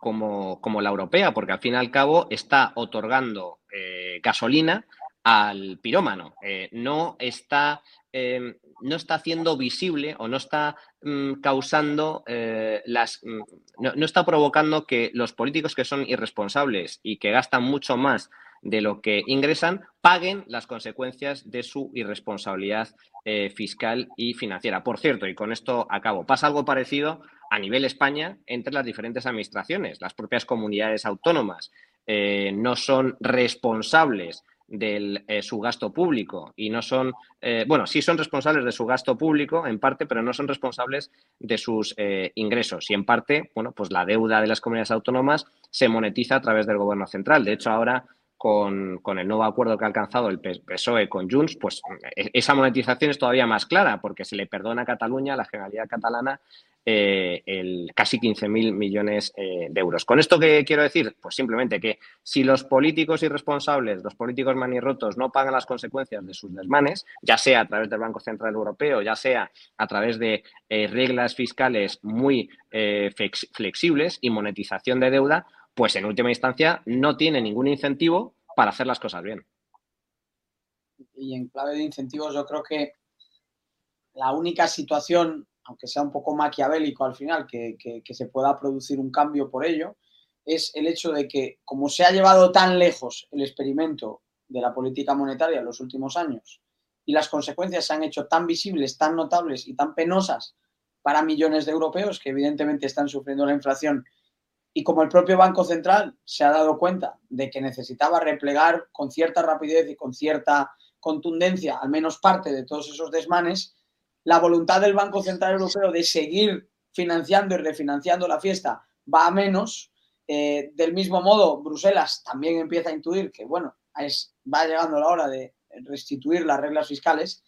como, como, la europea, porque al fin y al cabo está otorgando eh, gasolina al pirómano. Eh, no, está, em, no está haciendo visible o no está mm, causando eh, las. Mm, no, está provocando que los políticos que son irresponsables y que gastan mucho más de lo que ingresan paguen las consecuencias de su irresponsabilidad fiscal y financiera. Por cierto, y con esto acabo, pasa algo parecido a nivel España entre las diferentes administraciones. Las propias comunidades autónomas eh, no son responsables de eh, su gasto público y no son, bueno, sí son responsables de su gasto público en parte, pero no son responsables de sus ingresos. Y en parte, bueno, pues la deuda de las comunidades autónomas se monetiza a través del gobierno central. De hecho, ahora con, el nuevo acuerdo que ha alcanzado el PSOE con Junts, pues e, esa monetización es todavía más clara porque se le perdona a Cataluña, a la Generalidad Catalana, eh, el casi 15.000 millones eh, de euros. ¿Con esto qué quiero decir? Pues simplemente que si los políticos irresponsables, los políticos manirrotos no pagan las consecuencias de sus desmanes, ya sea a través del Banco Central Europeo, ya sea a través de eh, reglas fiscales muy flexibles y monetización de deuda, pues en última instancia no tiene ningún incentivo para hacer las cosas bien. Y en clave de incentivos yo creo que la única situación, aunque sea un poco maquiavélico al final, que, se pueda producir un cambio por ello, es el hecho de que, como se ha llevado tan lejos el experimento de la política monetaria en los últimos años y las consecuencias se han hecho tan visibles, tan notables y tan penosas para millones de europeos que evidentemente están sufriendo la inflación y como el propio Banco Central se ha dado cuenta de que necesitaba replegar con cierta rapidez y con cierta contundencia al menos parte de todos esos desmanes, la voluntad del Banco Central Europeo de seguir financiando y refinanciando la fiesta va a menos. Eh, del mismo modo, Bruselas también empieza a intuir que, bueno, es, va llegando la hora de restituir las reglas fiscales.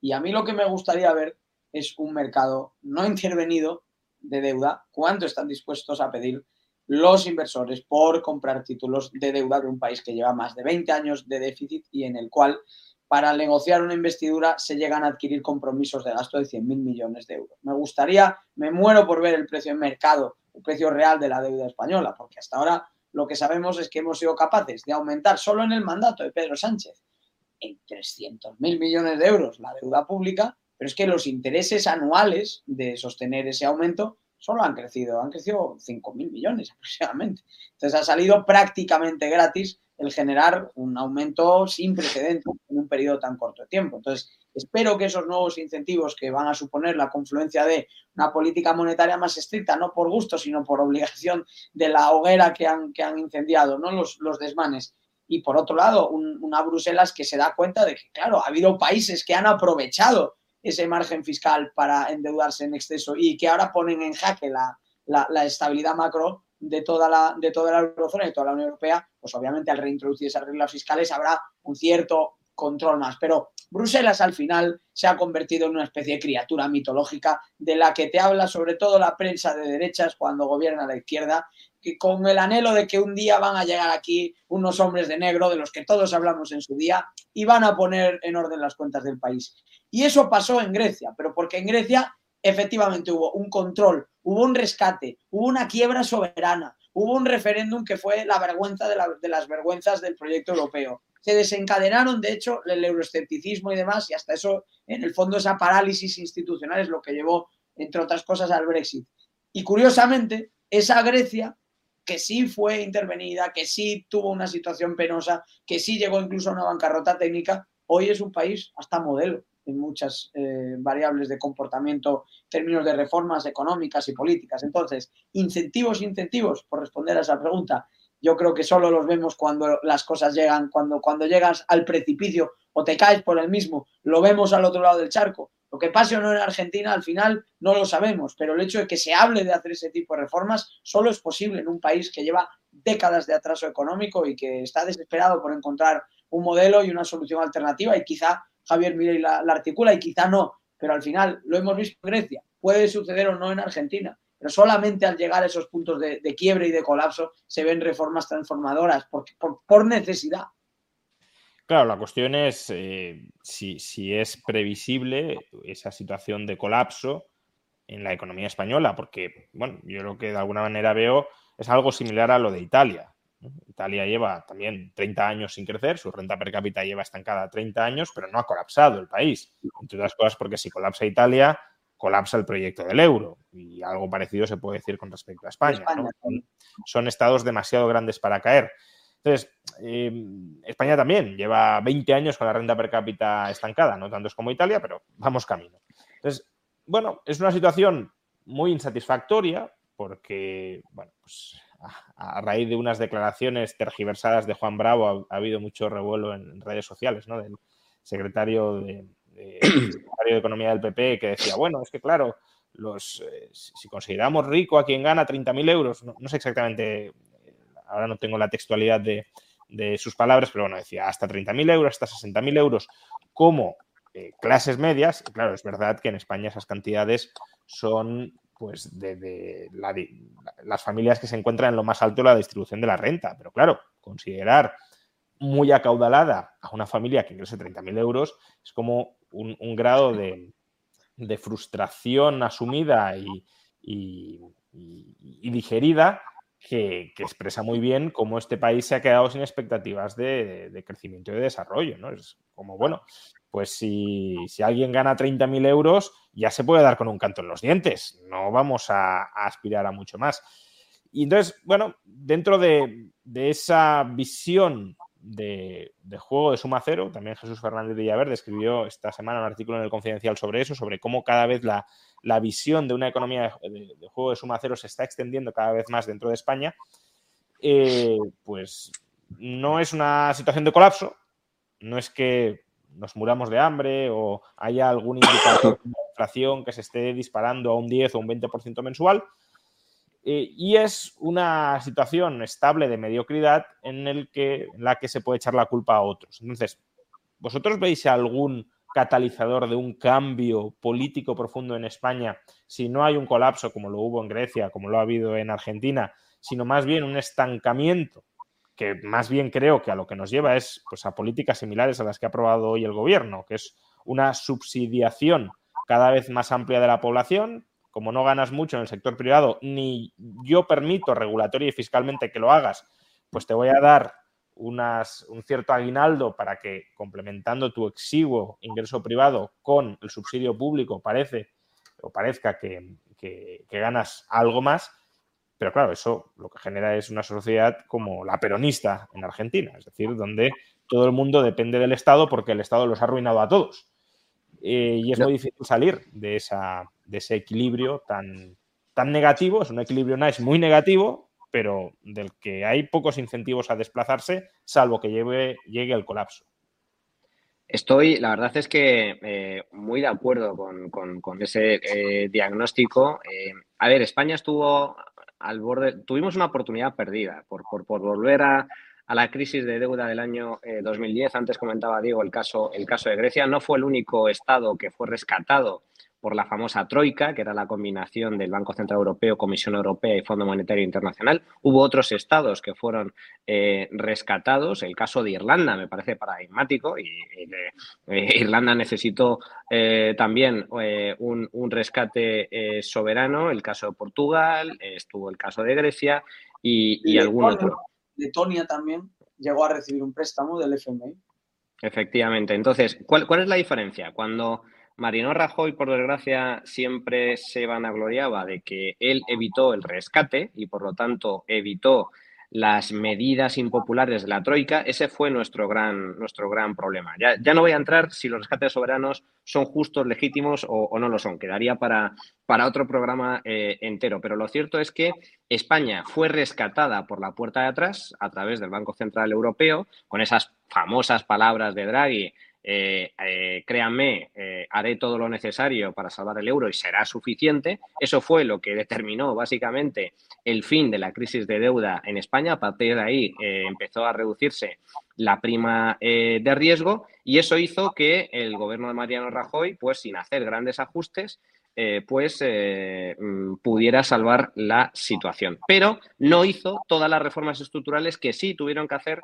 Y a mí lo que me gustaría ver es un mercado no intervenido de deuda. ¿Cuánto están dispuestos a pedir los inversores por comprar títulos de deuda de un país que lleva más de 20 años de déficit y en el cual para negociar una investidura se llegan a adquirir compromisos de gasto de 100.000 millones de euros. Me gustaría, me muero por ver el precio en mercado, el precio real de la deuda española, porque hasta ahora lo que sabemos es que hemos sido capaces de aumentar solo en el mandato de Pedro Sánchez en 300.000 millones de euros la deuda pública, pero es que los intereses anuales de sostener ese aumento solo han crecido, han crecido 5.000 millones [LAUGHS] aproximadamente. Entonces ha salido prácticamente gratis el generar un aumento sin precedentes en un periodo tan corto de tiempo. Entonces, espero que esos nuevos incentivos que van a suponer la confluencia de una política monetaria más estricta, no por gusto, sino por obligación de la hoguera que han, que han incendiado, ¿no? los, los desmanes. Y por otro lado, una Bruselas que se da cuenta de que, claro, ha habido países que han aprovechado ese margen fiscal para endeudarse en exceso y que ahora ponen en jaque la, la, estabilidad macro de toda, la, de toda la eurozona y de toda la Unión Europea, pues obviamente al reintroducir esas reglas fiscales habrá un cierto control más. Pero Bruselas al final se ha convertido en una especie de criatura mitológica de la que te habla sobre todo la prensa de derechas cuando gobierna la izquierda, que con el anhelo de que un día van a llegar aquí unos hombres de negro de los que todos hablamos en su día y van a poner en orden las cuentas del país. Y eso pasó en Grecia, pero porque en Grecia efectivamente hubo un control, hubo un rescate, hubo una quiebra soberana, hubo un referéndum que fue la vergüenza de, las vergüenzas del proyecto europeo. Se desencadenaron, de hecho, el euroescepticismo y demás, y hasta eso, en el fondo, esa parálisis institucional es lo que llevó, entre otras cosas, al Brexit. Y curiosamente, esa Grecia, que sí fue intervenida, que sí tuvo una situación penosa, que sí llegó incluso a una bancarrota técnica, hoy es un país hasta modelo en muchas eh, variables de comportamiento en términos de reformas económicas y políticas. Entonces, incentivos, incentivos, por responder a esa pregunta, yo creo que solo los vemos cuando las cosas llegan, cuando, cuando llegas al precipicio o te caes por el mismo, lo vemos al otro lado del charco. Lo que pase o no en Argentina, al final no lo sabemos, pero el hecho de que se hable de hacer ese tipo de reformas solo es posible en un país que lleva décadas de atraso económico y que está desesperado por encontrar un modelo y una solución alternativa y quizá Javier Milei la, la articula y quizá no, pero al final lo hemos visto en Grecia, puede suceder o no en Argentina, pero solamente al llegar a esos puntos de, quiebre y de colapso se ven reformas transformadoras por, por, necesidad. Claro, la cuestión es eh, si, si, es previsible esa situación de colapso en la economía española, porque, bueno, yo lo que de alguna manera veo es algo similar a lo de Italia. Italia lleva también 30 años sin crecer, su renta per cápita lleva estancada 30 años, pero no ha colapsado el país. Entre otras cosas porque si colapsa Italia, colapsa el proyecto del euro. Y algo parecido se puede decir con respecto a España. Son, estados demasiado grandes para caer. Entonces, eh, España también lleva 20 años con la renta per cápita estancada, no tantos como Italia, pero vamos camino. Entonces, bueno, es una situación muy insatisfactoria porque, bueno, pues a raíz de unas declaraciones tergiversadas de Juan Bravo ha, habido mucho revuelo en redes sociales, ¿no? Del secretario de, [CLEARS THROAT] Economía del PP que decía, bueno, es que claro, los, eh, si consideramos rico a quien gana 30.000 euros, no, sé exactamente, ahora no tengo la textualidad de, sus palabras, pero bueno, decía hasta 30.000 euros, hasta 60.000 euros como eh, clases medias. claro, es verdad que en España esas cantidades son pues de, las familias que se encuentran en lo más alto de la distribución de la renta. Pero claro, considerar muy acaudalada a una familia que ingrese 30.000 euros es como un, grado de, frustración asumida y, digerida que, expresa muy bien cómo este país se ha quedado sin expectativas de, crecimiento y de desarrollo. ¿no? Es como, bueno, pues si, alguien gana 30.000 euros, ya se puede dar con un canto en los dientes. No vamos a, aspirar a mucho más. Y entonces, bueno, dentro de, esa visión de, juego de suma cero, también Jesús Fernández de Villaverde escribió esta semana un artículo en el Confidencial sobre eso, sobre cómo cada vez la, visión de una economía de, juego de suma cero se está extendiendo cada vez más dentro de España, eh, pues no es una situación de colapso, no es que nos muramos de hambre o haya algún indicador [COUGHS] que se esté disparando a un 10 o un 20% mensual, eh, y es una situación estable de mediocridad en, el que, la que se puede echar la culpa a otros. Entonces, ¿vosotros veis algún catalizador de un cambio político profundo en España si no hay un colapso como lo hubo en Grecia, como lo ha habido en Argentina, sino más bien un estancamiento que más bien creo que a lo que nos lleva es pues, a políticas similares a las que ha aprobado hoy el gobierno, que es una subsidiación cada vez más amplia de la población, como no ganas mucho en el sector privado, ni yo permito regulatoria y fiscalmente que lo hagas, pues te voy a dar unas, un cierto aguinaldo para que, complementando tu exiguo ingreso privado con el subsidio público, parece o parezca que, que ganas algo más. Pero claro, eso lo que genera es una sociedad como la peronista en Argentina, es decir, donde todo el mundo depende del Estado porque el Estado los ha arruinado a todos. Eh, y es muy difícil salir de, esa, de ese equilibrio tan, tan negativo. Es un equilibrio nice muy negativo, pero del que hay pocos incentivos a desplazarse, salvo que lleve, llegue el colapso. Estoy, la verdad es que eh, muy de acuerdo con, ese eh, diagnóstico. a ver, España estuvo al borde, tuvimos una oportunidad perdida por, por, por volver a, a la crisis de deuda del año 2010. Eh, Antes comentaba Diego el caso, el caso de Grecia. No fue el único Estado que fue rescatado por la famosa Troika, que era la combinación del Banco Central Europeo, Comisión Europea y Fondo Monetario Internacional. Hubo otros estados que fueron eh, rescatados. El caso de Irlanda me parece paradigmático y, eh, Irlanda necesitó también un, un, rescate soberano. El caso de Portugal, estuvo el caso de Grecia y, y algún otro. Letonia también llegó a recibir un préstamo del FMI. Efectivamente. Entonces, ¿cuál, cuál es la diferencia? Cuando Marino Rajoy, por desgracia, siempre se vanagloriaba de que él evitó el rescate y, por lo tanto, evitó las medidas impopulares de la Troika, ese fue nuestro gran, nuestro gran problema. Ya, ya no voy a entrar si los rescates soberanos son justos, legítimos o, no lo son. Quedaría para, para otro programa eh, entero. Pero lo cierto es que España fue rescatada por la puerta de atrás a través del Banco Central Europeo, con esas famosas palabras de Draghi eh, eh, créanme, eh, haré todo lo necesario para salvar el euro y será suficiente. Eso fue lo que determinó básicamente el fin de la crisis de deuda en España. A partir de ahí empezó a reducirse la prima de riesgo y eso hizo que el gobierno de Mariano Rajoy, pues sin hacer grandes ajustes, pues mm, pudiera salvar la situación. Pero no hizo todas las reformas estructurales que sí tuvieron que hacer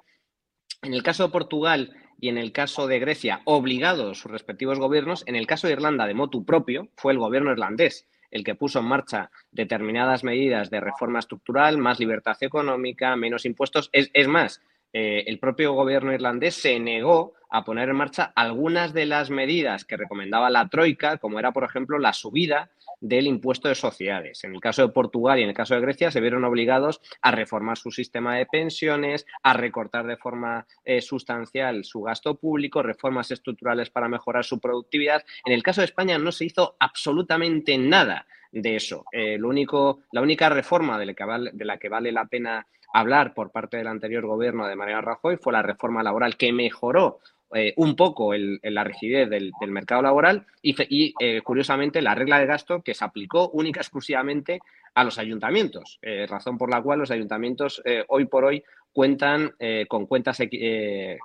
en el caso de Portugal y en el caso de Grecia, obligados sus respectivos gobiernos, en el caso de Irlanda, de motu propio, fue el gobierno irlandés el que puso en marcha determinadas medidas de reforma estructural, más libertad económica, menos impuestos. Es, más, eh, el propio gobierno irlandés se negó a poner en marcha algunas de las medidas que recomendaba la Troika, como era, por ejemplo, la subida del impuesto de sociedades. En el caso de Portugal y en el caso de Grecia se vieron obligados a reformar su sistema de pensiones, a recortar de forma eh, sustancial su gasto público, reformas estructurales para mejorar su productividad. En el caso de España no se hizo absolutamente nada de eso. Eh, lo único, la única reforma de la, que vale, de la que vale la pena hablar por parte del anterior gobierno de Mariano Rajoy fue la reforma laboral que mejoró eh, un poco el, la rigidez del, mercado laboral y, eh, curiosamente, la regla de gasto que se aplicó única y exclusivamente a los ayuntamientos, eh, razón por la cual los ayuntamientos hoy por hoy cuentan con cuentas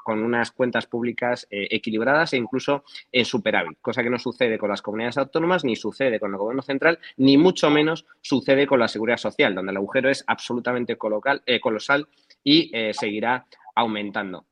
con unas cuentas públicas equilibradas e incluso en superávit, cosa que no sucede con las comunidades autónomas, ni sucede con el gobierno central, ni mucho menos sucede con la seguridad social, donde el agujero es absolutamente colosal y seguirá aumentando.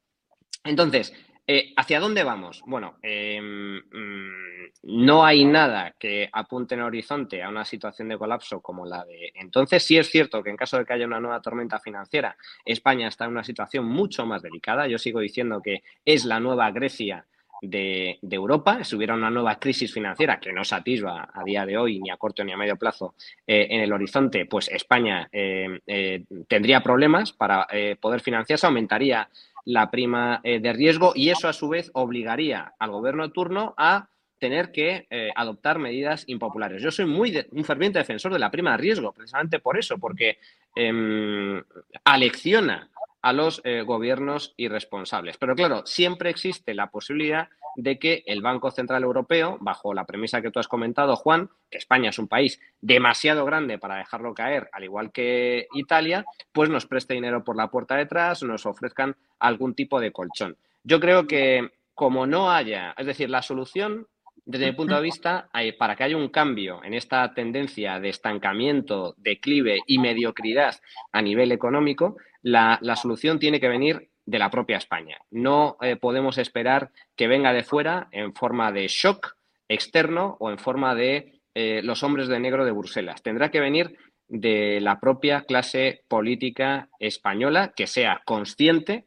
Entonces, eh, ¿Hacia dónde vamos? Bueno, em, mm, no hay nada que apunte en horizonte a una situación de colapso como la de entonces. Sí es cierto que en caso de que haya una nueva tormenta financiera, España está en una situación mucho más delicada. Yo sigo diciendo que es la nueva Grecia de, Europa, si hubiera una nueva crisis financiera que no se atisba a día de hoy, ni a corto ni a medio plazo, eh, en el horizonte, pues España eh, tendría problemas para poder financiarse, aumentaría la prima de riesgo y eso a su vez obligaría al gobierno de turno a tener que adoptar medidas impopulares. Yo soy muy un ferviente defensor de la prima de riesgo, precisamente por eso, porque em, alecciona a los eh, gobiernos irresponsables. Pero claro, siempre existe la posibilidad de que el Banco Central Europeo, bajo la premisa que tú has comentado, Juan, que España es un país demasiado grande para dejarlo caer, al igual que Italia, pues nos preste dinero por la puerta detrás, nos ofrezcan algún tipo de colchón. Yo creo que como no haya, es decir, la solución desde mi punto de vista, para que haya un cambio en esta tendencia de estancamiento, declive y mediocridad a nivel económico, la, solución tiene que venir de la propia España. No eh, podemos esperar que venga de fuera en forma de shock externo o en forma de eh, los hombres de negro de Bruselas. Tendrá que venir de la propia clase política española que sea consciente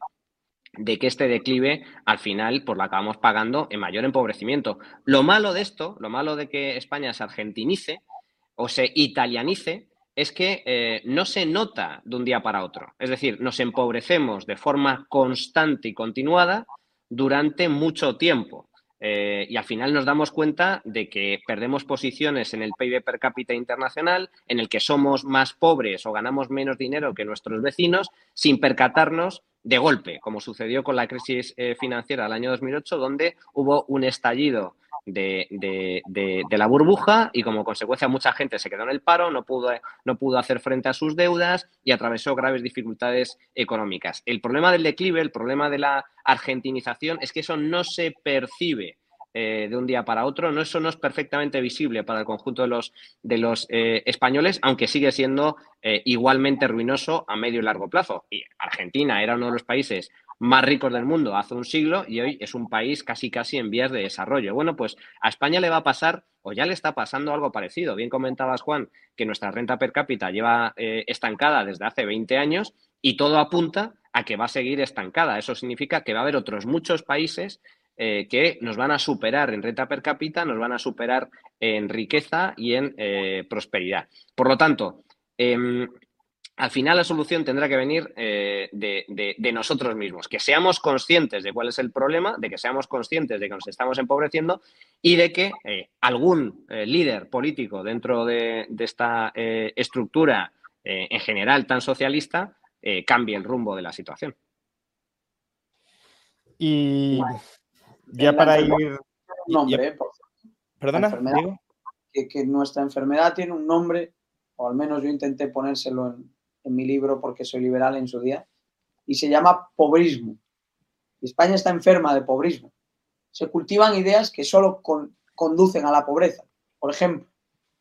de que este declive al final pues lo acabamos pagando en mayor empobrecimiento. Lo malo de esto, lo malo de que España se argentinice o se italianice, es que eh, no se nota de un día para otro. Es decir, nos empobrecemos de forma constante y continuada durante mucho tiempo. Eh, y al final nos damos cuenta de que perdemos posiciones en el PIB per cápita internacional, en el que somos más pobres o ganamos menos dinero que nuestros vecinos, sin percatarnos de golpe, como sucedió con la crisis eh, financiera del año 2008, donde hubo un estallido de, la burbuja y como consecuencia mucha gente se quedó en el paro, no pudo, no pudo hacer frente a sus deudas y atravesó graves dificultades económicas. El problema del declive, el problema de la argentinización es que eso no se percibe eh, de un día para otro. No, eso no es perfectamente visible para el conjunto de los, de los eh, españoles, aunque sigue siendo eh, igualmente ruinoso a medio y largo plazo. Y Argentina era uno de los países más ricos del mundo hace un siglo y hoy es un país casi casi en vías de desarrollo. Bueno, pues a España le va a pasar o ya le está pasando algo parecido. Bien comentabas, Juan, que nuestra renta per cápita lleva eh, estancada desde hace 20 años y todo apunta a que va a seguir estancada. Eso significa que va a haber otros muchos países eh, que nos van a superar en renta per cápita, nos van a superar en riqueza y en eh, prosperidad. Por lo tanto, em, al final la solución tendrá que venir eh, de, nosotros mismos, que seamos conscientes de cuál es el problema, de que seamos conscientes de que nos estamos empobreciendo y de que eh, algún eh, líder político dentro de, esta estructura en general tan socialista cambie el rumbo de la situación. Y ya para ir... nombre, Perdona, que nuestra enfermedad tiene un nombre, o al menos yo intenté ponérselo en, en mi libro porque soy liberal en su día, y se llama pobrismo. España está enferma de pobrismo. Se cultivan ideas que solo conducen a la pobreza. Por ejemplo,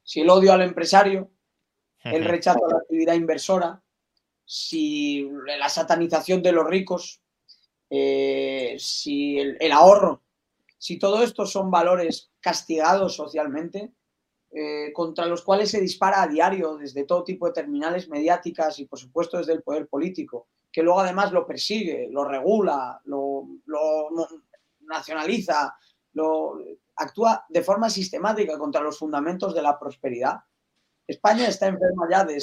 si el odio al empresario, el rechazo a la actividad inversora, si la satanización de los ricos, eh, si el ahorro, si todo esto son valores castigados socialmente, eh, contra los cuales se dispara a diario desde todo tipo de terminales mediáticas y, por supuesto, desde el poder político, que luego además lo persigue, lo regula, lo, nacionaliza, lo, actúa de forma sistemática contra los fundamentos de la prosperidad. España está enferma ya de,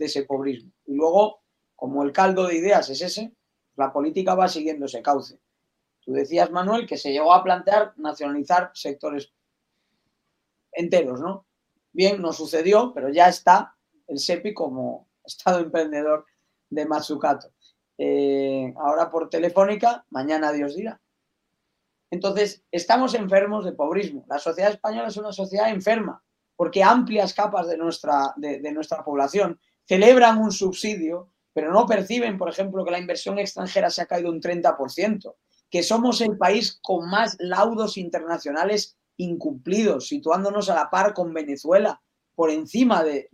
ese pobrismo. Y luego, como el caldo de ideas es ese, la política va siguiendo ese cauce. Tú decías, Manuel, que se llegó a plantear nacionalizar sectores enteros, ¿no? Bien, no sucedió, pero ya está el SEPI como [LAUGHS] estado emprendedor de Matsukato. Eh, ahora por Telefónica, mañana Dios dirá. Entonces, estamos enfermos de pobrismo. La sociedad española es una sociedad enferma, porque amplias capas de nuestra, de, de nuestra población celebran un subsidio, pero no perciben, por ejemplo, que la inversión extranjera se ha caído un 30%, que somos el país con más laudos internacionales incumplidos, situándonos a la par con Venezuela, por encima de,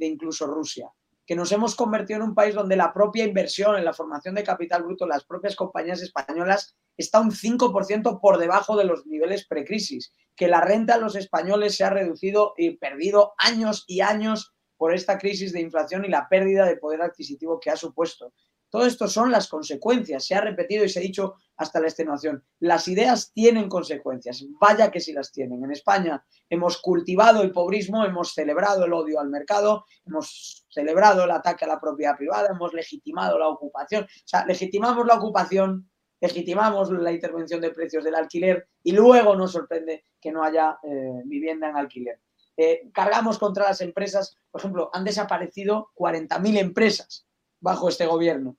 incluso Rusia, que nos hemos convertido en un país donde la propia inversión en la formación de capital bruto, las propias compañías españolas, está un 5% por debajo de los niveles precrisis, que la renta a los españoles se ha reducido y perdido años y años por esta crisis de inflación y la pérdida de poder adquisitivo que ha supuesto Todo esto son las consecuencias. Se ha repetido y se ha dicho hasta la extenuación. Las ideas tienen consecuencias. Vaya que sí las tienen. En España hemos cultivado el pobrismo, hemos celebrado el odio al mercado, hemos celebrado el ataque a la propiedad privada, hemos legitimado la ocupación. O sea, legitimamos la ocupación, legitimamos la intervención de precios del alquiler y luego nos sorprende que no haya eh, vivienda en alquiler. Eh, cargamos contra las empresas, por ejemplo, han desaparecido 40.000 empresas bajo este gobierno.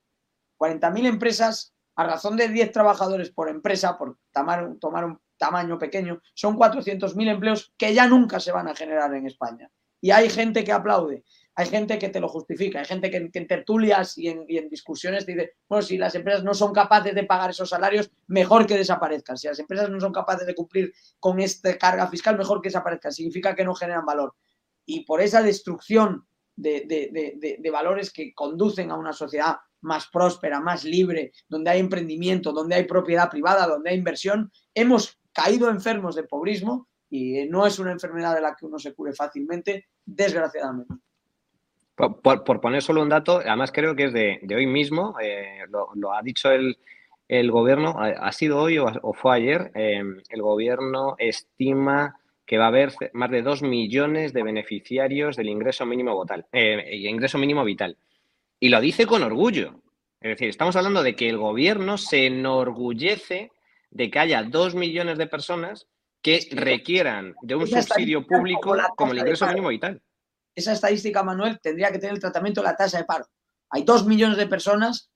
40.000 empresas a razón de 10 trabajadores por empresa, por tomar, un tamaño pequeño, son 400.000 empleos que ya nunca se van a generar en España. Y hay gente que aplaude, hay gente que te lo justifica, hay gente que, en tertulias y en, discusiones te dice, bueno, si las empresas no son capaces de pagar esos salarios, mejor que desaparezcan. Si las empresas no son capaces de cumplir con esta carga fiscal, mejor que desaparezcan. Significa que no generan valor. Y por esa destrucción de valores que conducen a una sociedad más próspera, más libre, donde hay emprendimiento, donde hay propiedad privada, donde hay inversión, hemos caído enfermos de pobrismo y no es una enfermedad de la que uno se cure fácilmente, desgraciadamente. Por, poner solo un dato, además creo que es de, hoy mismo, eh, lo, ha dicho el, gobierno, ha, sido hoy o, fue ayer, eh, el gobierno estima que va a haber más de dos millones de beneficiarios del ingreso mínimo vital. Eh, ingreso mínimo vital. Y lo dice con orgullo. Es decir, estamos hablando de que el gobierno se enorgullece de que haya dos millones de personas que requieran de un subsidio público como el ingreso mínimo vital. Esa estadística, Manuel, tendría que tener el tratamiento de la tasa de paro. Hay dos millones de personas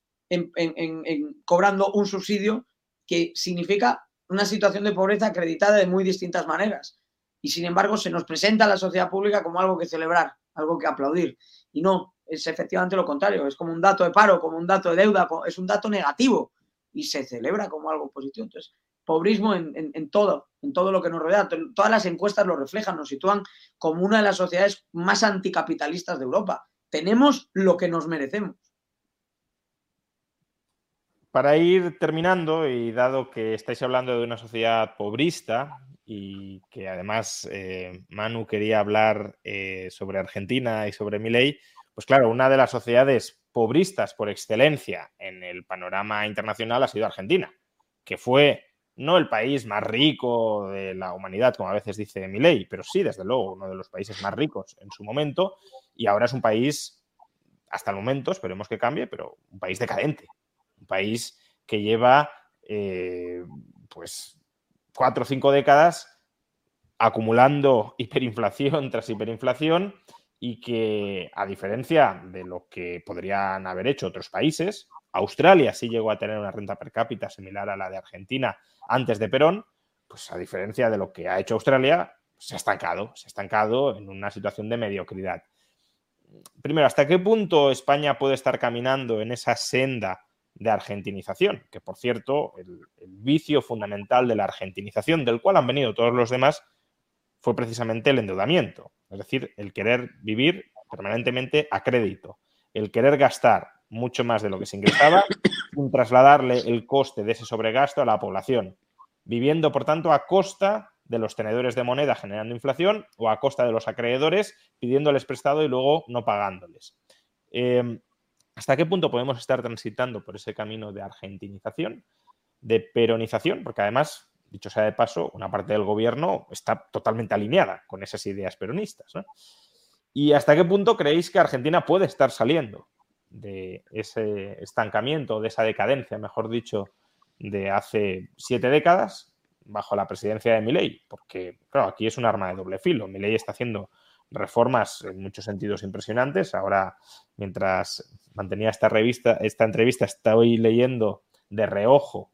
cobrando un subsidio que significa una situación de pobreza acreditada de muy distintas maneras. Y sin embargo, se nos presenta a la sociedad pública como algo que celebrar, algo que aplaudir. Y no, es efectivamente lo contrario, es como un dato de paro, como un dato de deuda, es un dato negativo y se celebra como algo positivo. Entonces, pobrismo en, todo, en todo lo que nos rodea. Todas las encuestas lo reflejan, nos sitúan como una de las sociedades más anticapitalistas de Europa. Tenemos lo que nos merecemos. Para ir terminando, y dado que estáis hablando de una sociedad pobrista y que además eh, Manu quería hablar eh, sobre Argentina y sobre mi ley, pues claro, una de las sociedades pobristas por excelencia en el panorama internacional ha sido Argentina, que fue no el país más rico de la humanidad, como a veces dice Milei, pero sí, desde luego, uno de los países más ricos en su momento, y ahora es un país, hasta el momento, esperemos que cambie, pero un país decadente, un país que lleva eh, pues cuatro o cinco décadas acumulando [LAUGHS] hiperinflación tras hiperinflación y que, a diferencia de lo que podrían haber hecho otros países, Australia sí llegó a tener una renta per cápita similar a la de Argentina antes de Perón, pues a diferencia de lo que ha hecho Australia, se ha estancado, se ha estancado en una situación de mediocridad. Primero, ¿hasta qué punto España puede estar caminando en esa senda de argentinización? Que, por cierto, el, el vicio fundamental de la argentinización, del cual han venido todos los demás, fue precisamente el endeudamiento, es decir, el querer vivir permanentemente a crédito, el querer gastar mucho más de lo que se ingresaba [COUGHS] sin trasladarle el coste de ese sobregasto a la población, viviendo, por tanto, a costa de los tenedores de moneda generando inflación o a costa de los acreedores pidiéndoles prestado y luego no pagándoles. Em, ¿Hasta qué punto podemos estar transitando por ese camino de argentinización, de peronización? Porque además dicho sea de paso, una parte del gobierno está totalmente alineada con esas ideas peronistas. ¿Y hasta qué punto creéis que Argentina puede estar saliendo de ese estancamiento, de esa decadencia, mejor dicho, de hace siete décadas bajo la presidencia de Milei? Porque, claro, aquí es un arma de doble filo. Milei está haciendo reformas en muchos sentidos impresionantes. Ahora, mientras mantenía esta revista, esta entrevista, estoy leyendo de reojo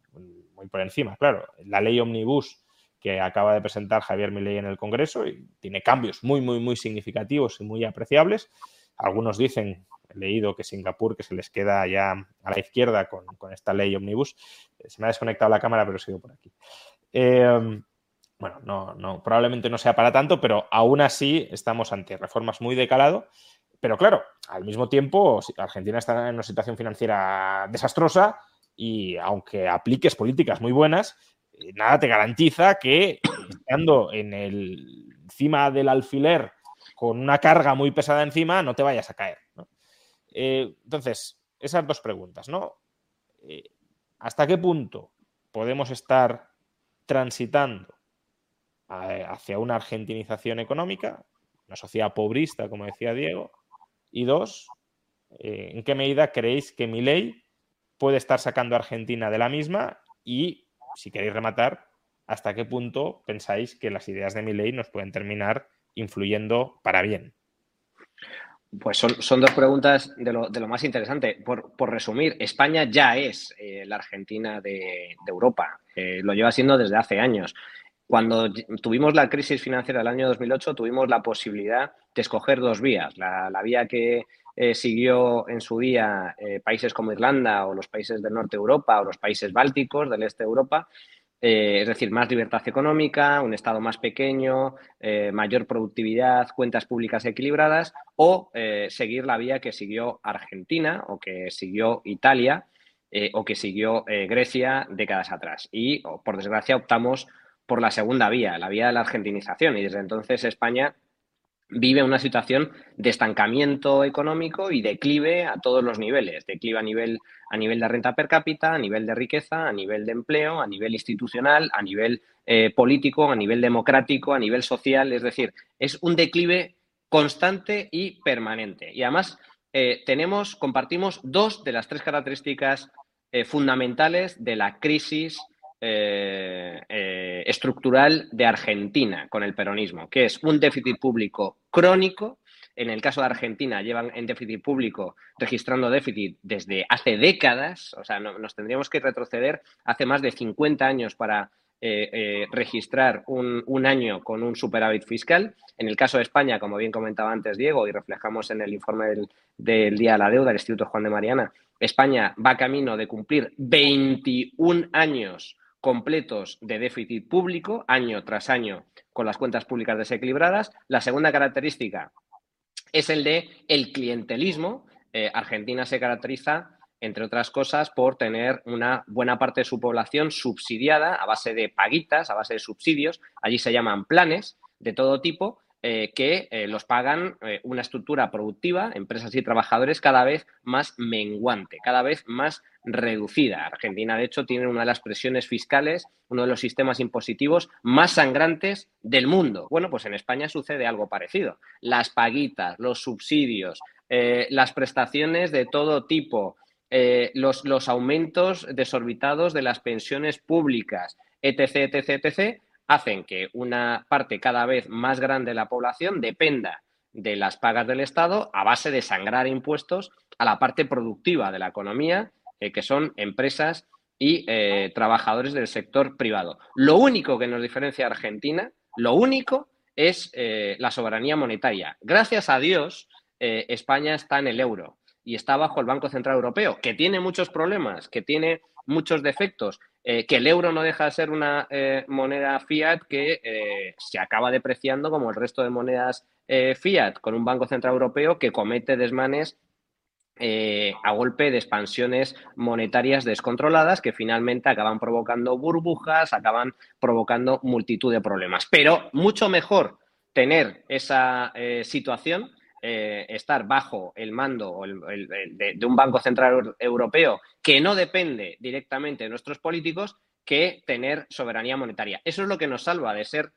por encima, claro. La ley Omnibus que acaba de presentar Javier Milei en el Congreso y tiene cambios muy, muy, muy significativos y muy apreciables. Algunos dicen, he leído que Singapur, que se les queda ya a la izquierda con, esta ley Omnibus. Eh, se me ha desconectado la cámara, pero sigo por aquí. Em, bueno, no, no, probablemente no sea para tanto, pero aún así estamos ante reformas muy de calado. Pero claro, al mismo tiempo, Argentina está en una situación financiera desastrosa, y aunque apliques políticas muy buenas, eh, nada te garantiza que estando en el encima del alfiler con una carga muy pesada encima no te vayas a caer. Eh, entonces, esas dos preguntas, ¿no? Eh, ¿Hasta qué punto podemos estar transitando hacia una argentinización económica, una sociedad pobrista, como decía Diego? Y dos, eh, ¿en qué medida creéis que mi ley puede estar sacando a Argentina de la misma? Y, si queréis rematar, ¿hasta qué punto pensáis que las ideas de mi ley nos pueden terminar influyendo para bien? Pues son, dos preguntas de lo, más interesante. Por, resumir, España ya es eh, la Argentina de, Europa. Eh, lo lleva siendo desde hace años. Cuando tuvimos la crisis financiera del año 2008, tuvimos la posibilidad de escoger dos vías. La, vía que eh, siguió en su día países como Irlanda o los países del norte de Europa o los países bálticos del este de Europa, eh, es decir, más libertad económica, un Estado más pequeño, eh, mayor productividad, cuentas públicas equilibradas, o eh, seguir la vía que siguió Argentina o que siguió Italia o que siguió Grecia décadas atrás. Y, por desgracia, optamos por la segunda vía, la vía de la argentinización. Y desde entonces España vive una situación de estancamiento económico y declive a todos los niveles. Declive a nivel, a nivel de renta per cápita, a nivel de riqueza, a nivel de empleo, a nivel institucional, a nivel eh, político, a nivel democrático, a nivel social. Es decir, es un declive constante y permanente. Y además eh, tenemos, compartimos dos de las tres características eh, fundamentales de la crisis eh, eh, estructural de Argentina con el peronismo, que es un déficit público crónico. En el caso de Argentina llevan en déficit público registrando déficit desde hace décadas, o sea, nos tendríamos que retroceder hace más de 50 años para eh, registrar un, año con un superávit fiscal. En el caso de España, como bien comentaba antes Diego y reflejamos en el informe del, del Día de la Deuda del Instituto Juan de Mariana, España va camino de cumplir 21 años completos de déficit público año tras año con las cuentas públicas desequilibradas. La segunda característica es el de el clientelismo. Eh, Argentina se caracteriza, entre otras cosas, por tener una buena parte de su población subsidiada a base de paguitas, a base de subsidios. Allí se llaman planes de todo tipo eh, que eh, los pagan una estructura productiva, empresas y trabajadores cada vez más menguante, cada vez más reducida. Argentina, de hecho, tiene una de las presiones fiscales, uno de los sistemas impositivos más sangrantes del mundo. Bueno, pues en España sucede algo parecido. Las paguitas, los subsidios, eh, las prestaciones de todo tipo, eh, los, los aumentos desorbitados de las pensiones públicas, etc., etc., etc., hacen que una parte cada vez más grande de la población dependa de las pagas del Estado a base de sangrar impuestos a la parte productiva de la economía eh, que son empresas y eh, trabajadores del sector privado. Lo único que nos diferencia a Argentina, lo único es eh, la soberanía monetaria. Gracias a Dios, España está en el euro y está bajo el Banco Central Europeo, que tiene muchos problemas, que tiene muchos defectos, que el euro no deja de ser una moneda fiat que se acaba depreciando como el resto de monedas fiat, con un Banco Central Europeo que comete desmanes eh, a golpe de expansiones monetarias descontroladas que finalmente acaban provocando burbujas, acaban provocando multitud de problemas. Pero mucho mejor tener esa eh, situación, eh, estar bajo el mando de, un Banco Central Europeo que no depende directamente de nuestros políticos, que tener soberanía monetaria. Eso es lo que nos salva de ser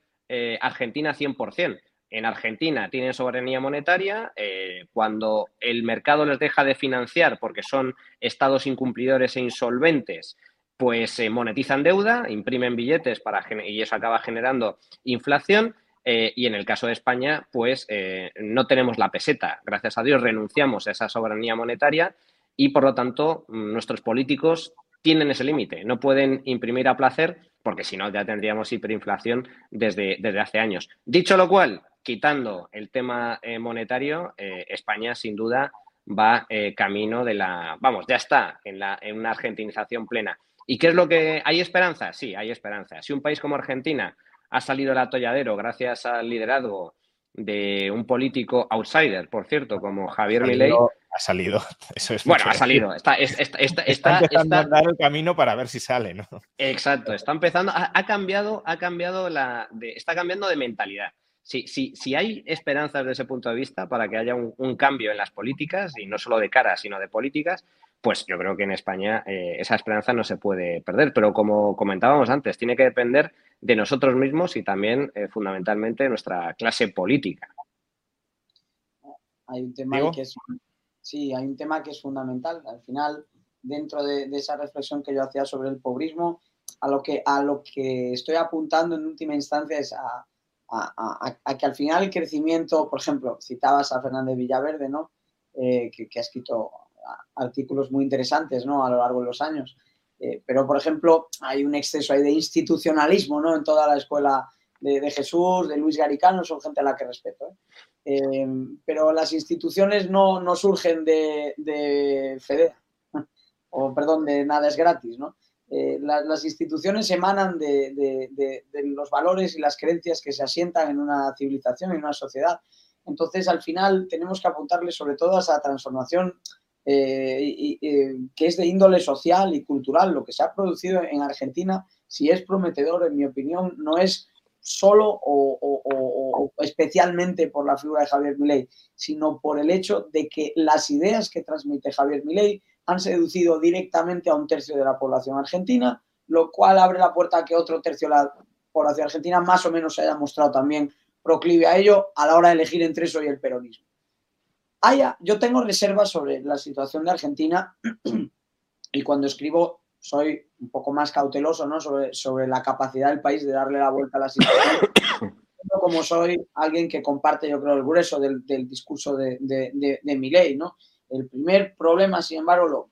Argentina 100% en Argentina tienen soberanía monetaria, eh, cuando el mercado les deja de financiar porque son estados incumplidores e insolventes, pues monetizan deuda, imprimen billetes para, y eso acaba generando inflación. Eh, y en el caso de España, pues eh, no tenemos la peseta. Gracias a Dios renunciamos a esa soberanía monetaria y, por lo tanto, nuestros políticos tienen ese límite. No pueden imprimir a placer porque si no ya tendríamos hiperinflación desde, desde hace años. Dicho lo cual, quitando el tema eh, monetario, España sin duda va camino de la, vamos, ya está en, la, en una argentinización plena. ¿Y qué es lo que hay esperanza? Sí, hay esperanza. Si un país como Argentina ha salido del atolladero gracias al liderazgo de un político outsider, por cierto, como Javier Milei. Ha salido, [LAUGHS] eso es Bueno, ha salido. Está, está, empezando a dar el camino para ver si sale, ¿no? Exacto, está empezando, ha, cambiado, ha cambiado la, está cambiando de mentalidad si, si, hay esperanzas desde ese punto de vista para que haya un, cambio en las políticas, y no solo de cara, sino de políticas, pues yo creo que en España eh, esa esperanza no se puede perder. Pero como comentábamos antes, tiene que depender de nosotros mismos y también eh, fundamentalmente de nuestra clase política. Hay un tema que es, sí, hay un tema que es fundamental. Al final, dentro de, esa reflexión que yo hacía sobre el pobrismo, a lo que, a lo que estoy apuntando en última instancia es a, que al final el crecimiento, por ejemplo, citabas a Fernández Villaverde, ¿no? Eh, que, ha escrito artículos muy interesantes ¿no? a lo largo de los años. Eh, pero, por ejemplo, hay un exceso ahí de institucionalismo ¿no? en toda la escuela de, Jesús, de Luis Garicano, son gente a la que respeto. ¿eh? pero las instituciones no, no surgen de, de [LAUGHS] o perdón, de nada es gratis. ¿no? las instituciones emanan de, de, los valores y las creencias que se asientan en una civilización, en una sociedad. Entonces, al final, tenemos que apuntarle sobre todo a esa transformación eh, que es de índole social y cultural. Lo que se ha producido en Argentina, si es prometedor, en mi opinión, no es solo o, especialmente por la figura de Javier Milei, sino por el hecho de que las ideas que transmite Javier Milei han seducido directamente a un tercio de la población argentina, lo cual abre la puerta a que otro tercio de la población argentina más o menos se haya mostrado también proclive a ello a la hora de elegir entre eso y el peronismo. Yo tengo reservas sobre la situación de Argentina [CLEARS THROAT] y cuando escribo soy un poco más cauteloso ¿no? sobre, sobre la capacidad del país de darle la vuelta a la situación. Como soy alguien que comparte, yo creo, el grueso del, discurso de, de, de, ley, ¿no? El primer problema, sin embargo, lo,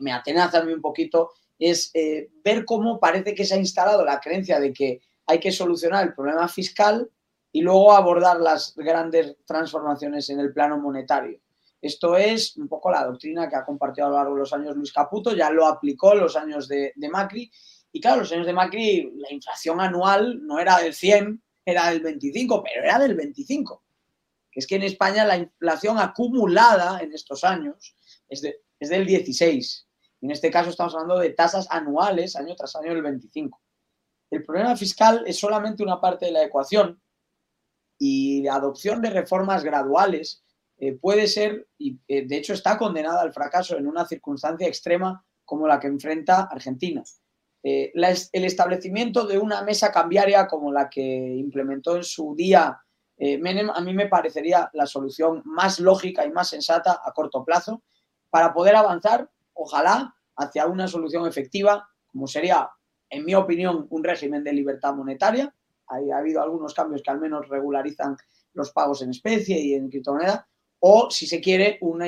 me atenaza a mí un poquito, es eh, ver cómo parece que se ha instalado la creencia de que hay que solucionar el problema fiscal y luego abordar las grandes transformaciones en el plano monetario. Esto es un poco la doctrina que ha compartido a lo largo de los años Luis Caputo, ya lo aplicó en los años de, Macri. Y claro, los años de Macri, la inflación anual no era del 100, era del 25, pero era del 25. Que es que en España la inflación acumulada en estos años es, es del 16. En este caso estamos hablando de tasas anuales, año tras año, del 25. El problema fiscal es solamente una parte de la ecuación y la adopción de reformas graduales eh, puede ser, y eh, de hecho está condenada al fracaso en una circunstancia extrema como la que enfrenta Argentina. Eh, el establecimiento de una mesa cambiaria como la que implementó en su día Menem a mí me parecería la solución más lógica y más sensata a corto plazo para poder avanzar, ojalá, hacia una solución efectiva, como sería, en mi opinión, un régimen de libertad monetaria, ha habido algunos cambios que al menos regularizan los pagos en especie y en criptomoneda, o si se quiere, una,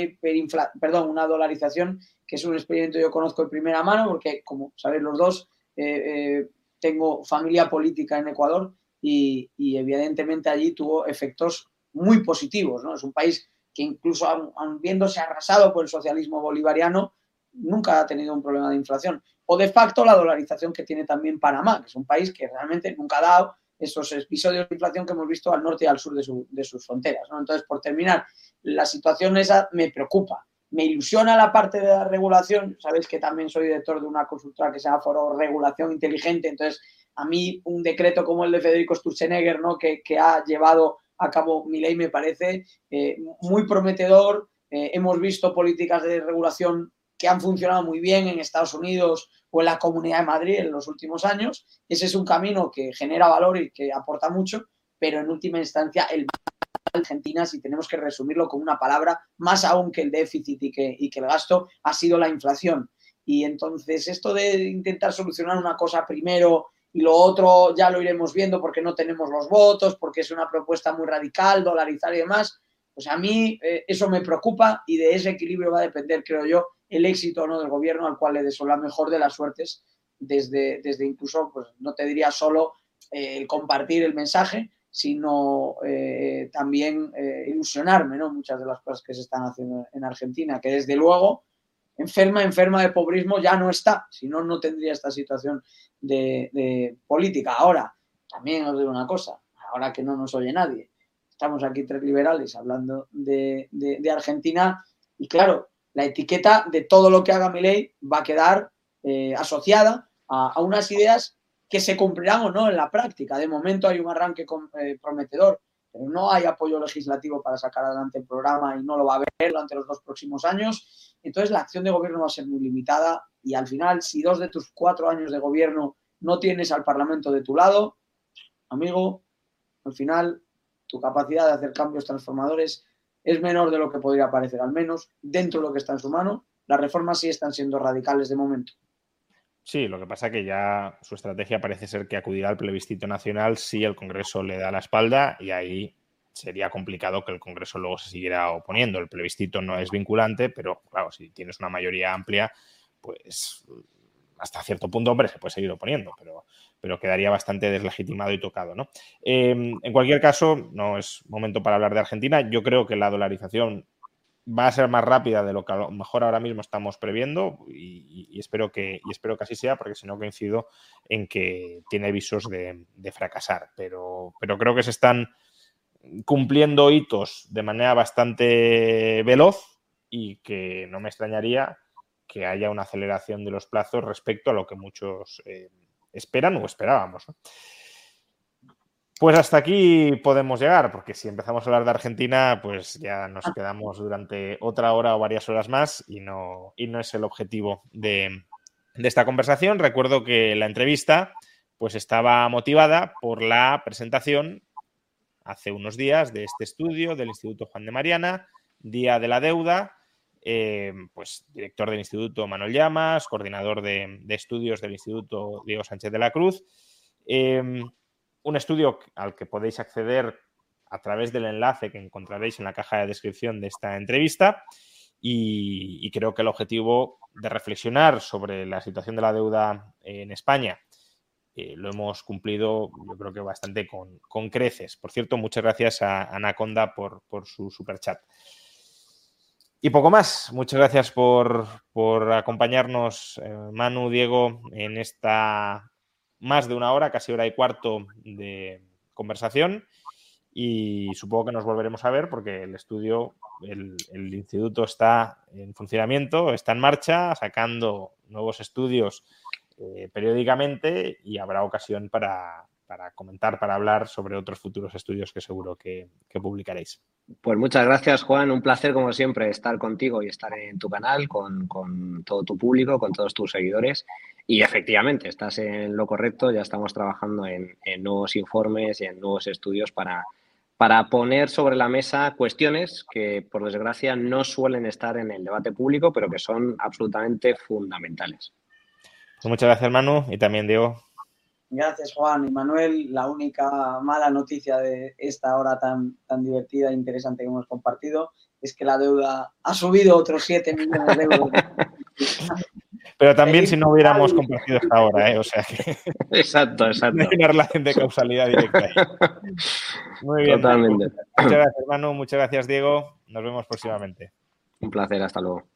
perdón, una dolarización, que es un experimento que yo conozco de primera mano, porque como sabéis los dos, eh, eh, tengo familia política en Ecuador y, evidentemente allí tuvo efectos muy positivos. ¿no? Es un país que incluso viéndose arrasado por el socialismo bolivariano, nunca ha tenido un problema de inflación. O de facto la dolarización que tiene también Panamá, que es un país que realmente nunca ha dado esos episodios de inflación que hemos visto al norte y al sur de, sus fronteras. Entonces, por terminar, la situación esa me preocupa. Me ilusiona la parte de la regulación. Sabéis que también soy director de una consultora que se llama Foro Regulación Inteligente. Entonces, a mí un decreto como el de Federico Sturzenegger, ¿no? que, ha llevado a cabo mi ley, me parece eh, muy prometedor. Eh, hemos visto políticas de regulación que han funcionado muy bien en Estados Unidos o en la Comunidad de Madrid en los últimos años. Ese es un camino que genera valor y que aporta mucho, pero en última instancia el Argentina, si tenemos que resumirlo con una palabra, más aún que el déficit y que, y que el gasto, ha sido la inflación. Y entonces esto de intentar solucionar una cosa primero y lo otro ya lo iremos viendo porque no tenemos los votos, porque es una propuesta muy radical, dolarizar y demás, pues a mí eh, eso me preocupa y de ese equilibrio va a depender, creo yo, el éxito ¿no? del gobierno al cual le deseo la mejor de las suertes, desde, desde incluso, pues no te diría solo eh, el compartir el mensaje, sino eh, también ilusionarme, ¿no? Muchas de las cosas que se están haciendo en Argentina, que desde luego, enferma, enferma de pobrismo ya no está, si no, no tendría esta situación de, de política. Ahora, también os digo una cosa, ahora que no nos oye nadie, estamos aquí tres liberales hablando de, Argentina y claro, la etiqueta de todo lo que haga mi ley va a quedar eh, asociada a, unas ideas que se cumplirán o no en la práctica. De momento hay un arranque eh, prometedor, pero no hay apoyo legislativo para sacar adelante el programa y no lo va a haber durante los dos próximos años. Entonces la acción de gobierno va a ser muy limitada y al final, si dos de tus cuatro años de gobierno no tienes al Parlamento de tu lado, amigo, al final tu capacidad de hacer cambios transformadores es menor de lo que podría parecer, al menos dentro de lo que está en su mano. Las reformas sí están siendo radicales de momento. Sí, lo que pasa que ya su estrategia parece ser que acudirá al plebiscito nacional si el Congreso le da la espalda y ahí sería complicado que el Congreso luego se siguiera oponiendo. El plebiscito no es vinculante, pero claro, si tienes una mayoría amplia, pues hasta cierto punto, hombre, se puede seguir oponiendo, pero, pero quedaría bastante deslegitimado y tocado, ¿no? Em, en cualquier caso, no es momento para hablar de Argentina. Yo creo que la dolarización va a ser más rápida de lo que a lo mejor ahora mismo estamos previendo y, espero, que, y espero que así sea, porque si no coincido en que tiene visos de, de, fracasar. Pero, pero creo que se están cumpliendo hitos de manera bastante veloz y que no me extrañaría que haya una aceleración de los plazos respecto a lo que muchos eh, esperan o esperábamos. Pues hasta aquí podemos llegar, porque si empezamos a hablar de Argentina, pues ya nos quedamos durante otra hora o varias horas más y no, y no es el objetivo de, de esta conversación. Recuerdo que la entrevista pues estaba motivada por la presentación hace unos días de este estudio del Instituto Juan de Mariana, Día de la Deuda, eh, pues director del Instituto Manuel Llamas, coordinador de, estudios del Instituto Diego Sánchez de la Cruz. Em, un estudio al que podéis acceder a través del enlace que encontraréis en la caja de descripción de esta entrevista. Y, creo que el objetivo de reflexionar sobre la situación de la deuda en España eh, lo hemos cumplido, yo creo que bastante con, creces. Por cierto, muchas gracias a Anaconda por, por su superchat. Y poco más. Muchas gracias por, acompañarnos, eh, Manu, Diego, en esta más de una hora, casi hora y cuarto de conversación. Y supongo que nos volveremos a ver porque el estudio, el, instituto está en funcionamiento, está en marcha, sacando nuevos estudios eh, periódicamente y habrá ocasión para, para comentar, para hablar sobre otros futuros estudios que seguro que, publicaréis. Pues muchas gracias, Juan. Un placer, como siempre, estar contigo y estar en tu canal, con, todo tu público, con todos tus seguidores. Y efectivamente, estás en lo correcto. Ya estamos trabajando en, nuevos informes y en nuevos estudios para, para poner sobre la mesa cuestiones que, por desgracia, no suelen estar en el debate público, pero que son absolutamente fundamentales. Pues muchas gracias, Manu, y también Diego. Gracias, Juan y Manuel. La única mala noticia de esta hora tan, tan divertida e interesante que hemos compartido es que la deuda ha subido otros 7 millones de euros. [LAUGHS] Pero también si no hubiéramos compartido esta hora, ¿eh? O sea que. [LAUGHS] Exacto, exacto. [LAUGHS] No hay una relación de causalidad directa Muy bien. Totalmente. Muchas gracias, hermano. Muchas gracias, Diego. Nos vemos próximamente. Un placer, hasta luego.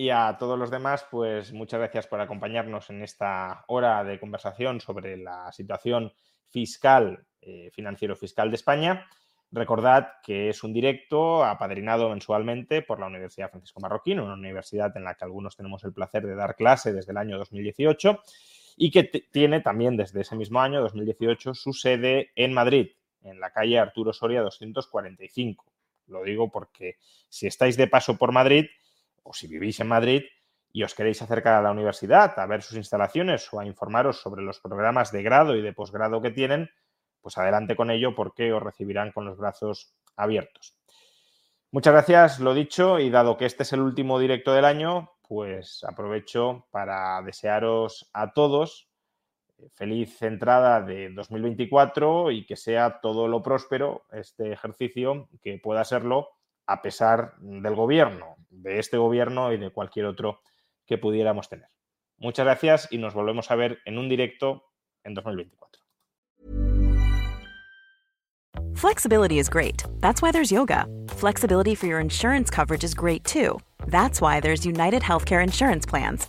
Y a todos los demás, pues muchas gracias por acompañarnos en esta hora de conversación sobre la situación fiscal, eh, financiero-fiscal de España. Recordad que es un directo apadrinado mensualmente por la Universidad Francisco Marroquín, una universidad en la que algunos tenemos el placer de dar clase desde el año 2018 y que tiene también desde ese mismo año, 2018, su sede en Madrid, en la calle Arturo Soria 245. Lo digo porque si estáis de paso por Madrid, o si vivís en Madrid y os queréis acercar a la universidad a ver sus instalaciones o a informaros sobre los programas de grado y de posgrado que tienen, pues adelante con ello porque os recibirán con los brazos abiertos. Muchas gracias, lo dicho, y dado que este es el último directo del año, pues aprovecho para desearos a todos eh, feliz entrada de 2024 y que sea todo lo próspero este ejercicio, que pueda serlo a pesar del gobierno, de este gobierno y de cualquier otro que pudiéramos tener. Muchas gracias y nos volvemos a ver en un directo en 2024. Flexibility is great. That's why there's yoga. Flexibility for your insurance coverage is great too. That's why there's United Healthcare Insurance Plans.